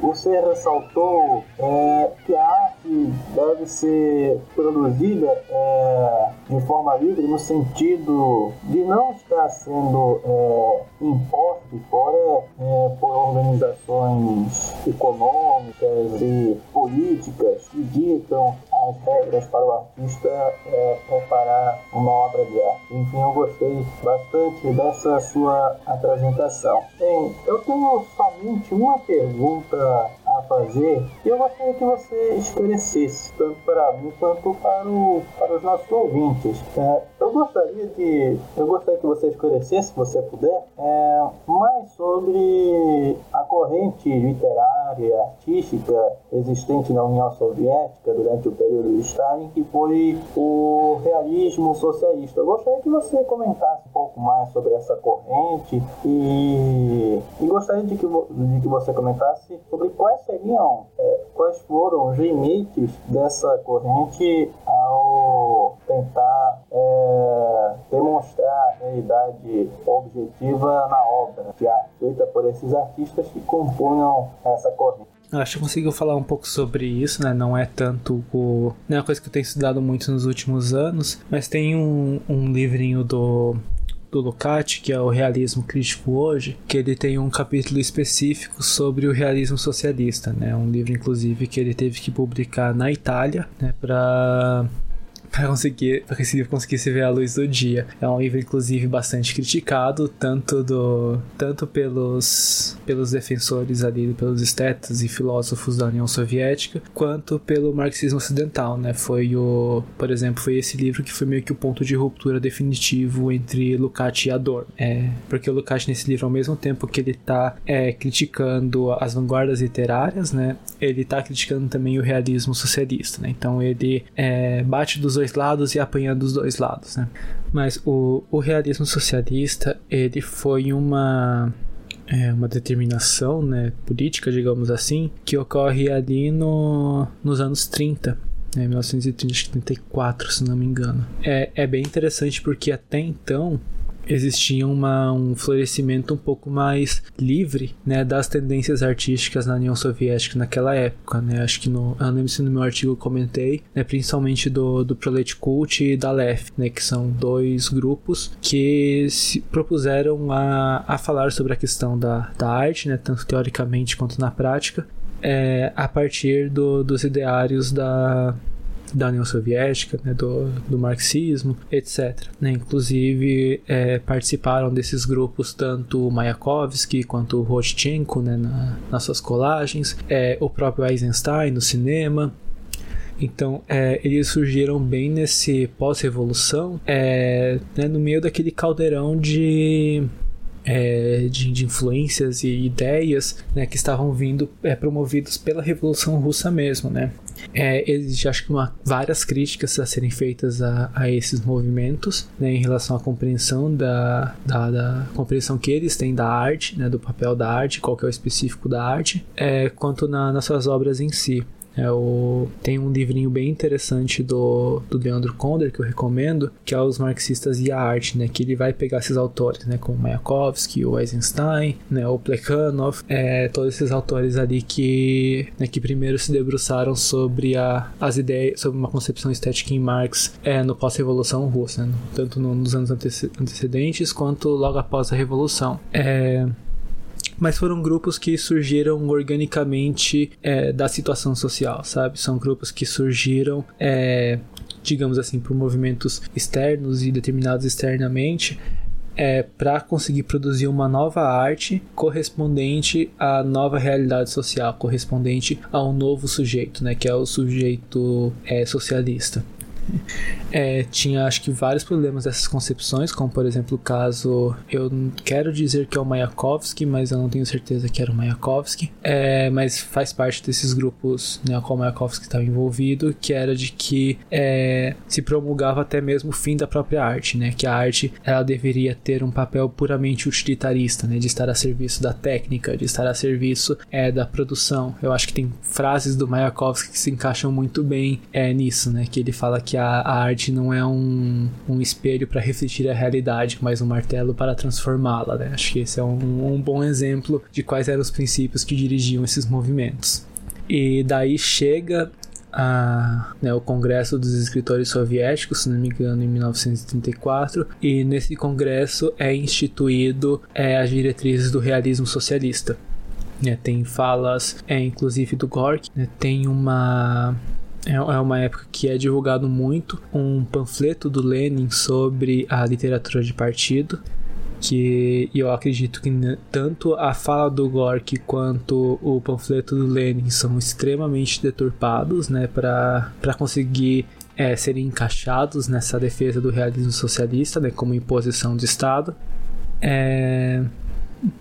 você ressaltou é, que a arte deve ser produzida é, de forma livre no sentido de não estar sendo é, imposta de fora é, por organizações econômicas e políticas que ditam as regras para o artista é, preparar uma obra de arte. Enfim, eu gostei bastante dessa sua apresentação. Bem, eu tenho somente uma pergunta fazer e eu gostaria que você esclarecesse, tanto para mim quanto para, o, para os nossos ouvintes. É, eu gostaria de eu gostaria que você esclarecesse, se você puder, é, mais sobre a corrente literária, artística existente na União Soviética durante o período de Stalin, que foi o realismo socialista. Eu gostaria que você comentasse um pouco mais sobre essa corrente e, e gostaria de que, de que você comentasse sobre quais seriam, é, quais foram os limites dessa corrente ao tentar é, demonstrar a realidade objetiva na obra de arte feita por esses artistas que compunham essa corrente. Acho que conseguiu falar um pouco sobre isso, né? Não é tanto o. Não é uma coisa que eu tenho estudado muito nos últimos anos, mas tem um, um livrinho do do Lukács, que é o realismo crítico hoje, que ele tem um capítulo específico sobre o realismo socialista, né? Um livro inclusive que ele teve que publicar na Itália, né, para para conseguir, pra conseguir se ver a luz do dia. É um livro, inclusive, bastante criticado, tanto do tanto pelos, pelos defensores ali, pelos estetas e filósofos da União Soviética, quanto pelo marxismo ocidental, né? Foi o, por exemplo, foi esse livro que foi meio que o ponto de ruptura definitivo entre Lukács e Adorno. É, porque o Lukács nesse livro, ao mesmo tempo que ele está é, criticando as vanguardas literárias, né? Ele está criticando também o realismo socialista, né? Então ele é, bate dos dois lados e apanhando dos dois lados, né? Mas o, o realismo socialista, ele foi uma é, uma determinação né, política, digamos assim, que ocorre ali no, nos anos 30, né, 1934, se não me engano. É, é bem interessante porque até então existia uma, um florescimento um pouco mais livre né, das tendências artísticas na União Soviética naquela época. Né? Acho que no, eu lembro se no meu artigo eu comentei, né, principalmente do, do Prolet Cult e da LEF, né, que são dois grupos que se propuseram a, a falar sobre a questão da, da arte, né, tanto teoricamente quanto na prática, é, a partir do, dos ideários da, da União Soviética, né, do, do marxismo, etc. Né, inclusive é, participaram desses grupos tanto Mayakovsky quanto Rodchenko né, na, nas suas colagens, é, o próprio Eisenstein no cinema, então, é, eles surgiram bem nesse pós-revolução, é, né, no meio daquele caldeirão de é, de, de, influências e ideias né, que estavam vindo é, promovidos pela Revolução Russa mesmo, né? É, existe, acho que, uma, várias críticas a serem feitas a, a esses movimentos né, em relação à compreensão da, da, da, compreensão que eles têm da arte, né, do papel da arte, qual que é o específico da arte, é, quanto na, nas suas obras em si. É o, tem um livrinho bem interessante do, do Leandro Konder que eu recomendo, que é Os Marxistas e a Arte, né? Que ele vai pegar esses autores, né? Como Mayakovsky, o Eisenstein, né? O Plekhanov, é, todos esses autores ali que, né, que primeiro se debruçaram sobre a, as ideias, sobre uma concepção estética em Marx é, no pós-revolução russa, né? tanto no, nos anos antecedentes quanto logo após a revolução. É, mas foram grupos que surgiram organicamente é, da situação social, sabe? São grupos que surgiram é, digamos assim, por movimentos externos e determinados externamente, é, para conseguir produzir uma nova arte correspondente à nova realidade social, correspondente a um novo sujeito, né, que é o sujeito é, socialista. É, tinha acho que vários problemas dessas concepções, como por exemplo o caso, eu quero dizer que é o Mayakovsky, mas eu não tenho certeza que era o Mayakovsky, é, mas faz parte desses grupos né, qual o Mayakovsky estava envolvido, que era de que é, se promulgava até mesmo o fim da própria arte, né, que a arte ela deveria ter um papel puramente utilitarista, né, de estar a serviço da técnica, de estar a serviço é, da produção. Eu acho que tem frases do Mayakovsky que se encaixam muito bem é, nisso, né, que ele fala que a, a arte não é um, um espelho para refletir a realidade, mas um martelo para transformá-la. Né? Acho que esse é um, um bom exemplo de quais eram os princípios que dirigiam esses movimentos. E daí chega a, né, o Congresso dos Escritores Soviéticos, se não me engano, em 1934, e nesse congresso é instituído é, as diretrizes do realismo socialista. É, tem falas, é, inclusive do Gorky, né, tem uma é, é uma época que é divulgado muito um panfleto do Lenin sobre a literatura de partido que eu acredito que tanto a fala do Gorky quanto o panfleto do Lenin são extremamente deturpados, né, para conseguir é, serem encaixados nessa defesa do realismo socialista, né, como imposição de Estado. É,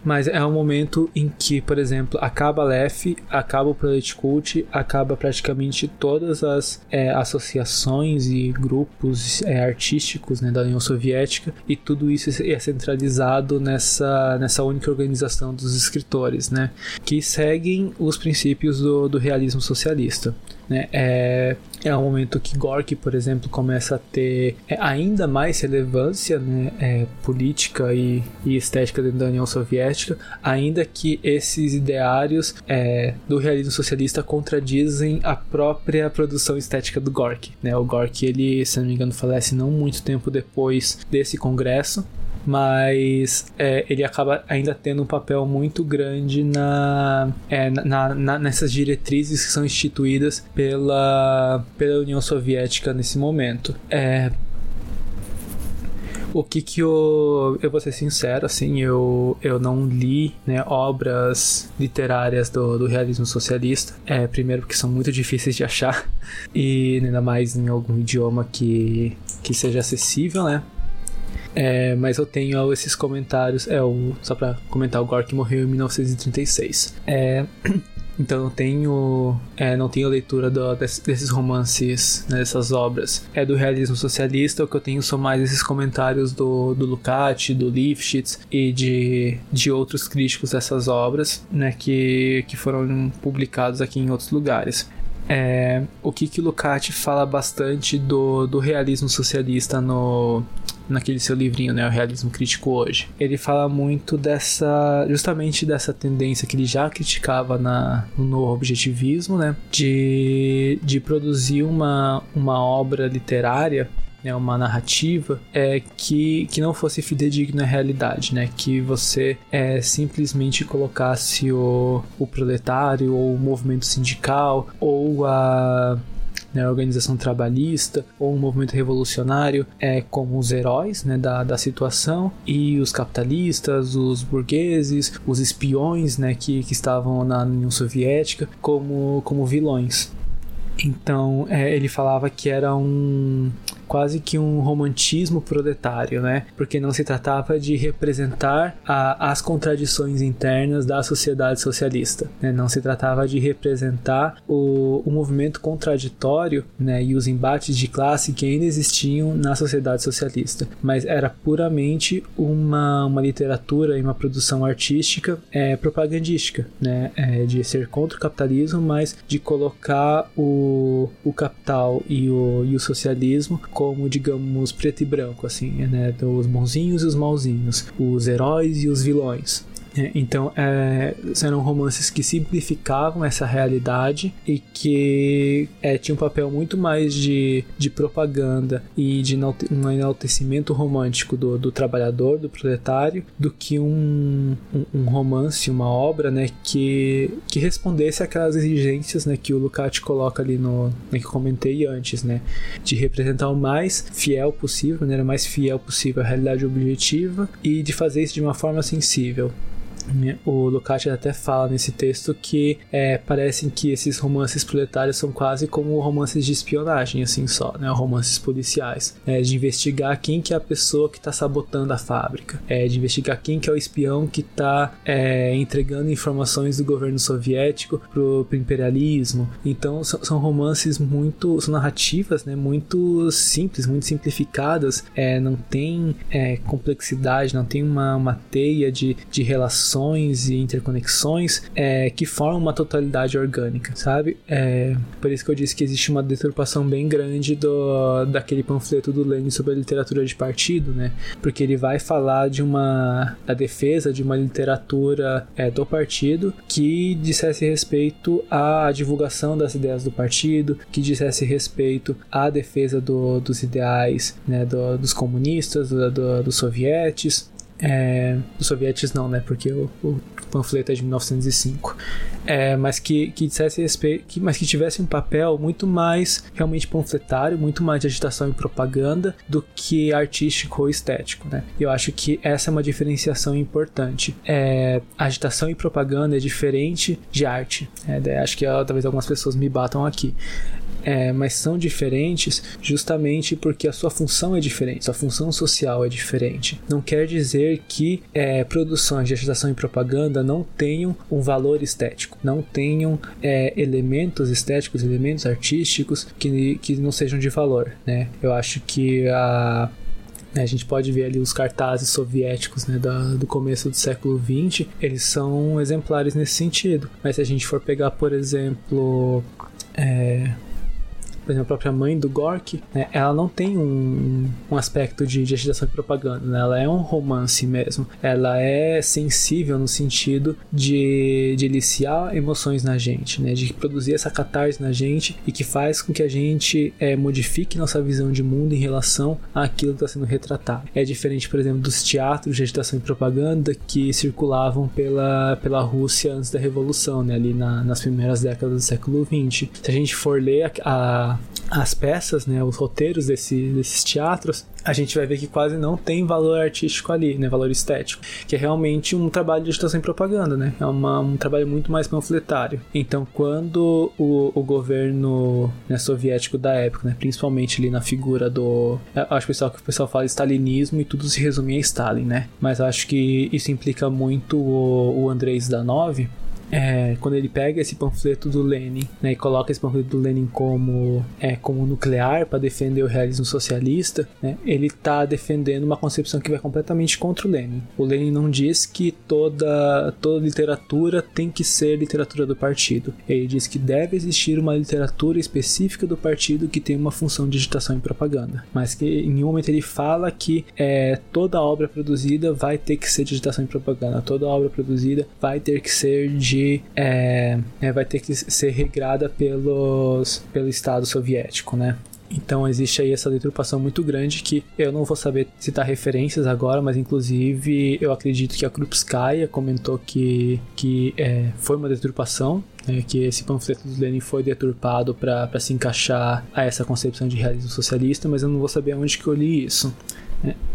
mas é um momento em que, por exemplo, acaba a LEF, acaba o Planet Cult, acaba praticamente todas as é, associações e grupos é, artísticos né, da União Soviética e tudo isso é centralizado nessa, nessa única organização dos escritores, né, que seguem os princípios do, do realismo socialista. Né? É, é um momento que Gorky, por exemplo, começa a ter é, ainda mais relevância né, é, política e, e, estética dentro da União Soviética, ainda que esses ideários é, do realismo socialista contradizem a própria produção estética do Gorky. Né? O Gorky, ele, se não me engano, falece não muito tempo depois desse congresso, mas é, ele acaba ainda tendo um papel muito grande na, é, na, na, nessas diretrizes que são instituídas pela, pela União Soviética nesse momento. É, o que que eu, eu vou ser sincero, assim, eu, eu não li né, obras literárias do, do realismo socialista. É, primeiro porque são muito difíceis de achar e ainda mais em algum idioma que, que seja acessível, né? É, mas eu tenho esses comentários. É, o, só pra comentar, o Gork morreu em 1936. É, então eu tenho. É, não tenho leitura do, desses romances, né, dessas obras. É do realismo socialista, o que eu tenho são mais esses comentários do, do Lukács, do Lifshitz e de, de outros críticos dessas obras, né, que, que foram publicados aqui em outros lugares. É, o que que Lukács fala bastante do, do realismo socialista no, naquele seu livrinho, né, o Realismo Crítico hoje. Ele fala muito dessa, justamente dessa tendência que ele já criticava na, no objetivismo, né, de, de produzir uma, uma obra literária né, uma narrativa é, que, que não fosse fidedigna à realidade, né, que você é, simplesmente colocasse o, o proletário ou o movimento sindical ou a né, organização trabalhista ou um movimento revolucionário é, como os heróis né, da, da situação e os capitalistas, os burgueses, os espiões né, que, que estavam na União Soviética como, como vilões. Então é, ele falava que era um, quase que um romantismo proletário, né? Porque não se tratava de representar a, as contradições internas da sociedade socialista, né? Não se tratava de representar o, o movimento contraditório, né? E os embates de classe que ainda existiam na sociedade socialista, mas era puramente uma, uma literatura e uma produção artística é, propagandística, né? É, de ser contra o capitalismo, mas de colocar o, o capital e o, e o socialismo como, digamos, preto e branco, assim, né? Os bonzinhos e os malzinhos, os heróis e os vilões. É, então, é, eram romances que simplificavam essa realidade e que é, tinham um papel muito mais de, de propaganda e de um enaltecimento romântico do, do trabalhador, do proletário, do que um, um, um, romance, uma obra, né, que, que respondesse àquelas exigências, né, que o Lukács coloca ali no, né, que comentei antes, né, de representar o mais fiel possível, maneira mais fiel possível à realidade objetiva e de fazer isso de uma forma sensível. O Lukács até fala nesse texto que é, parecem que esses romances proletários são quase como romances de espionagem, assim só, né? Romances policiais. É, de investigar quem que é a pessoa que está sabotando a fábrica. É, de investigar quem que é o espião que está é, entregando informações do governo soviético pro, pro imperialismo. Então são, são, romances muito... são narrativas, né? Muito simples, muito simplificadas. É, não tem é, complexidade, não tem uma, uma teia de, de relações e interconexões é, que formam uma totalidade orgânica, sabe? É, por isso que eu disse que existe uma deturpação bem grande do, daquele panfleto do Lenin sobre a literatura de partido, né? Porque ele vai falar de uma da defesa de uma literatura é, do partido que dissesse respeito à divulgação das ideias do partido, que dissesse respeito à defesa do, dos ideais né, do, dos comunistas, do, do, dos sovietes, é, dos sovietes não, né? Porque o, o panfleto é de 1905. É, mas que, que dissesse respeito, que, mas que tivesse um papel muito mais realmente panfletário, muito mais de agitação e propaganda do que artístico ou estético, né? Eu acho que essa é uma diferenciação importante. É, agitação e propaganda é diferente de arte. É, acho que talvez algumas pessoas me batam aqui é, mas são diferentes justamente porque a sua função é diferente, sua função social é diferente. Não quer dizer que é, produções de agitação e propaganda não tenham um valor estético, não tenham é, elementos estéticos, elementos artísticos que, que não sejam de valor. Né? Eu acho que a a gente pode ver ali os cartazes soviéticos né, da, do começo do século XX, eles são exemplares nesse sentido. Mas se a gente for pegar, por exemplo, é, por exemplo, a própria mãe do Gork, né, ela não tem um, um aspecto de, de agitação e propaganda, né? ela é um romance mesmo. Ela é sensível no sentido de, de eliciar emoções na gente, né? de produzir essa catarse na gente e que faz com que a gente é, modifique nossa visão de mundo em relação àquilo que está sendo retratado. É diferente, por exemplo, dos teatros de agitação e propaganda que circulavam pela, pela Rússia antes da Revolução, né? ali na, nas primeiras décadas do século XX. Se a gente for ler a, a as peças, né, os roteiros desse, desses teatros, a gente vai ver que quase não tem valor artístico ali, né, valor estético, que é realmente um trabalho de agitação e propaganda, né, é uma, um trabalho muito mais panfletário. Então, quando o, o governo né, soviético da época, né, principalmente ali na figura do, acho pessoal, que o pessoal fala stalinismo e tudo se resume a Stalin, né, mas acho que isso implica muito o, o Andrei Zdanov, é, quando ele pega esse panfleto do Lenin né, e coloca esse panfleto do Lenin como, é, como nuclear para defender o realismo socialista, né, ele está defendendo uma concepção que vai completamente contra o Lenin. O Lenin não diz que toda, toda literatura tem que ser literatura do partido. Ele diz que deve existir uma literatura específica do partido que tem uma função de agitação e propaganda, mas que em nenhum momento ele fala que é, toda obra produzida vai ter que ser de agitação e propaganda, toda obra produzida vai ter que ser de é, é, vai ter que ser regrada pelos, pelo Estado soviético, né? Então existe aí essa deturpação muito grande que eu não vou saber citar referências agora, mas inclusive eu acredito que a Krupskaya comentou que, que é, foi uma deturpação, né, que esse panfleto do Lenin foi deturpado para se encaixar a essa concepção de realismo socialista, mas eu não vou saber onde que eu li isso.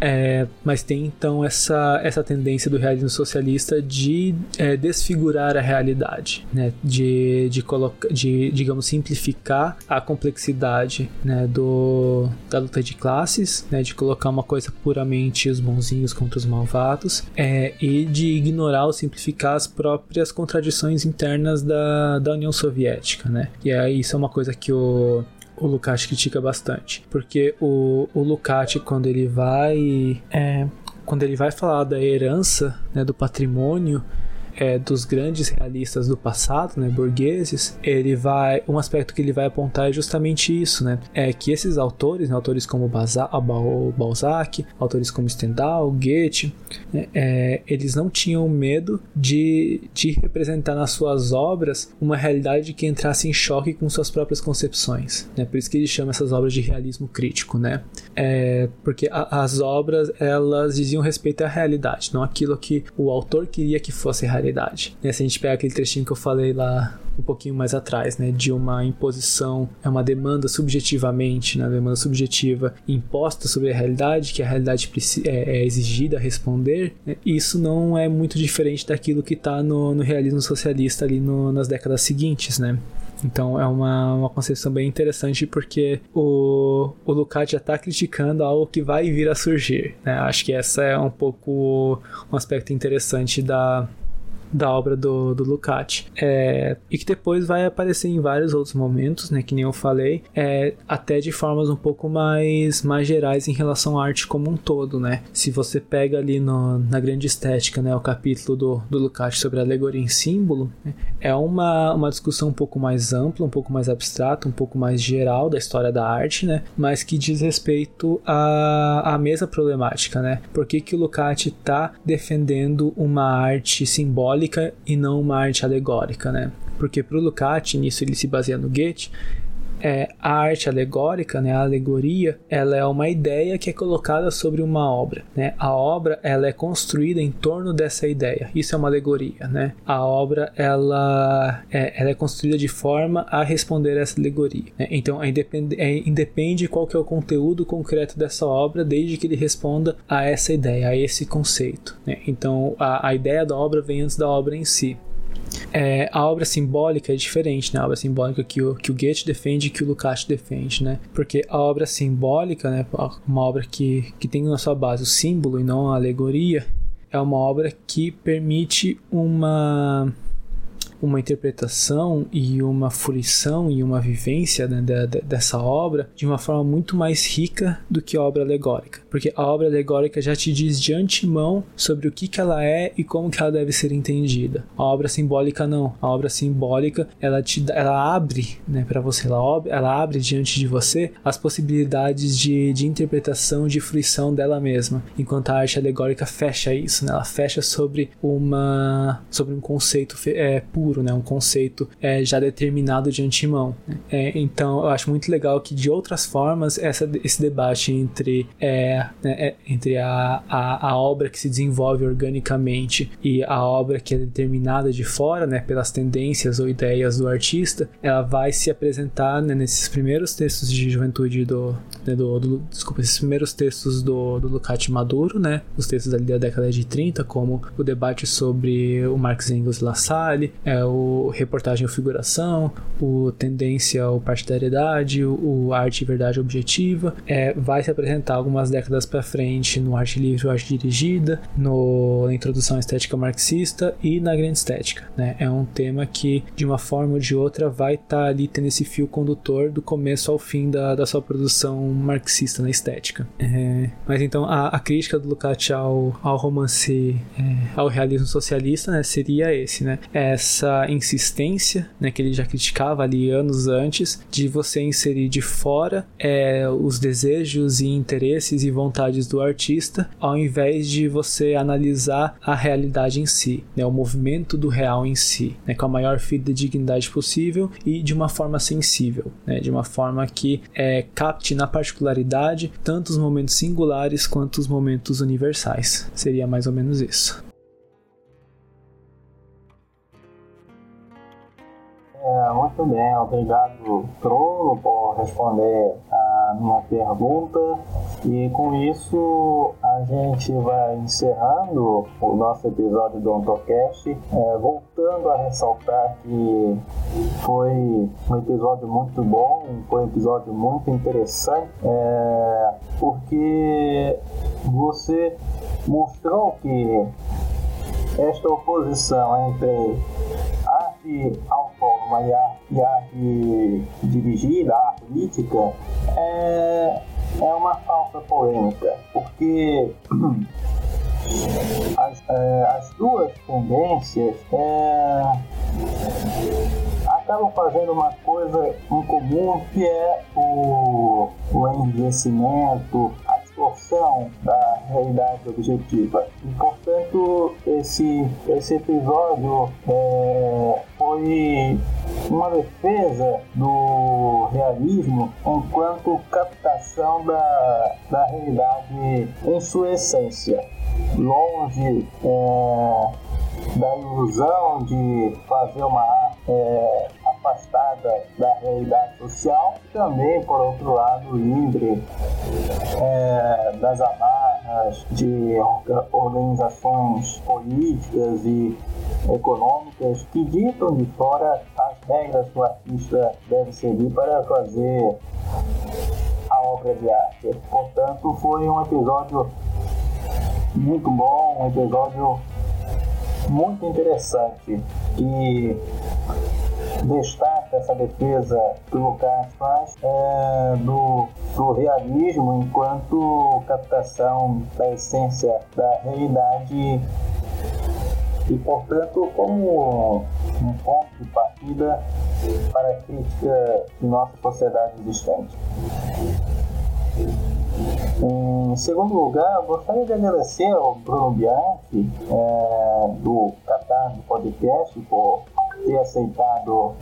É, mas tem então essa, essa tendência do realismo socialista de é, desfigurar a realidade, né? de, de, de, digamos, simplificar a complexidade né? Do, da luta de classes, né? de colocar uma coisa puramente os bonzinhos contra os malvados, é, e de ignorar ou simplificar as próprias contradições internas da, da União Soviética. Né? E aí isso é uma coisa que o o Lukács critica bastante. Porque o, o Lukács, quando ele vai. É, quando ele vai falar da herança, né, do patrimônio, é, dos grandes realistas do passado, né, burgueses, ele vai um aspecto que ele vai apontar é justamente isso, né, é que esses autores, né, autores como Balzac, autores como Stendhal, Goethe, né, é, eles não tinham medo de, de representar nas suas obras uma realidade que entrasse em choque com suas próprias concepções, né, por isso que ele chama essas obras de realismo crítico, né, é, porque a, as obras elas diziam respeito à realidade, não aquilo que o autor queria que fosse realidade. Né, se a gente pega aquele trechinho que eu falei lá um pouquinho mais atrás, né, de uma imposição, é uma demanda subjetivamente, né, demanda subjetiva imposta sobre a realidade, que a realidade é, é exigida a responder, né, isso não é muito diferente daquilo que está no, no, realismo socialista ali no, nas décadas seguintes, né. Então é uma, uma concepção bem interessante porque o, o já está criticando algo que vai vir a surgir. Né? Acho que essa é um pouco um aspecto interessante da, da obra do, do Lukács. É, e que depois vai aparecer em vários outros momentos, né, que nem eu falei, é, até de formas um pouco mais, mais gerais em relação à arte como um todo, né. Se você pega ali no, na grande estética, né, o capítulo do, do Lukács sobre a alegoria em símbolo, né, é uma, uma discussão um pouco mais ampla, um pouco mais abstrata, um pouco mais geral da história da arte, né, mas que diz respeito à, à mesma problemática, né. Por que, que o Lukács está defendendo uma arte simbólica simbólica e não uma arte alegórica, né? Porque para o Lukács, nisso ele se baseia no Goethe, é, a arte alegórica, né, a alegoria, ela é uma ideia que é colocada sobre uma obra. Né? A obra ela é construída em torno dessa ideia. Isso é uma alegoria. Né? A obra ela é, ela é construída de forma a responder essa alegoria. Né? Então, é independe, é, independe qual que é o conteúdo concreto dessa obra, desde que ele responda a essa ideia, a esse conceito. Né? Então, a, a ideia da obra vem antes da obra em si. É, a obra simbólica é diferente, né? A obra simbólica que o, que o Goethe defende e que o Lukács defende, né? Porque a obra simbólica, né? Uma obra que, que tem na sua base o símbolo e não a alegoria, é uma obra que permite uma uma interpretação e uma fruição e uma vivência né, dessa obra de uma forma muito mais rica do que a obra alegórica. Porque a obra alegórica já te diz de antemão sobre o que, que ela é e como que ela deve ser entendida. A obra simbólica não. A obra simbólica ela te ela abre né, para você, ela, ela abre diante de você as possibilidades de, de interpretação, de fruição dela mesma. Enquanto a arte alegórica fecha isso, né? ela fecha sobre uma sobre um conceito é, puro futuro, né? Um conceito é, já determinado de antemão. É, então, eu acho muito legal que de outras formas essa, esse debate entre, é, né, é, entre a, a, a, obra que se desenvolve organicamente e a obra que é determinada de fora, né? Pelas tendências ou ideias do artista, ela vai se apresentar né, nesses primeiros textos de juventude do, né, do, do, desculpa, esses primeiros textos do, do Lukács Maduro, né? Os textos ali da década de 30, como o debate sobre o Marx Engels La Salle, é, o reportagem ou figuração, o tendência ou partidariedade, o, o arte e verdade objetiva, é, vai se apresentar algumas décadas para frente no arte livre ou arte dirigida, no, na introdução à estética marxista e na grande estética. Né? É um tema que, de uma forma ou de outra, vai estar tá ali tendo esse fio condutor do começo ao fim da, da sua produção marxista na estética. É, mas então a, a, crítica do Lukács ao, ao romance, é, ao realismo socialista, né, seria esse, né? Essa insistência, né, que ele já criticava ali anos antes, de você inserir de fora é, os desejos e interesses e vontades do artista, ao invés de você analisar a realidade em si, né, o movimento do real em si, né, com a maior fidedignidade possível e de uma forma sensível, né, de uma forma que é, capte na particularidade tanto os momentos singulares quanto os momentos universais. Seria mais ou menos isso. É, muito bem, obrigado, Bruno, por responder a minha pergunta. E com isso, a gente vai encerrando o nosso episódio do Ontocast, é, voltando a ressaltar que foi um episódio muito bom, foi um episódio muito interessante, é, porque você mostrou que esta oposição entre arte autônoma e arte, e arte dirigida, a arte política, é, é uma falsa polêmica, porque a Mas é, as duas tendências é, acabam fazendo uma coisa em comum que é o, o envelhecimento, a distorção da realidade objetiva. E, portanto, esse, esse episódio é, foi uma defesa do realismo enquanto captação da, da realidade em sua essência, longe é, da ilusão de fazer uma é, afastada da realidade social, e também, por outro lado, livre é, das amarras de organizações políticas e econômicas que ditam de fora as regras que o artista deve seguir para fazer a obra de arte. Portanto, foi um episódio muito bom, um episódio muito interessante e destaca essa defesa que o Lucas faz é, do, do realismo enquanto captação da essência da realidade e, portanto, como um ponto de partida para a crítica de nossa sociedade existente. Em segundo lugar, gostaria de agradecer ao Bruno Bianchi, é, do Catar do Podcast, por ter aceitado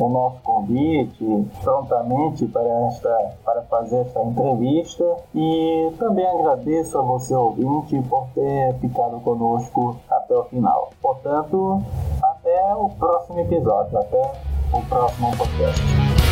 o nosso convite prontamente para, esta, para fazer esta entrevista e também agradeço a você ouvinte por ter ficado conosco até o final. Portanto, até o próximo episódio, até o próximo podcast.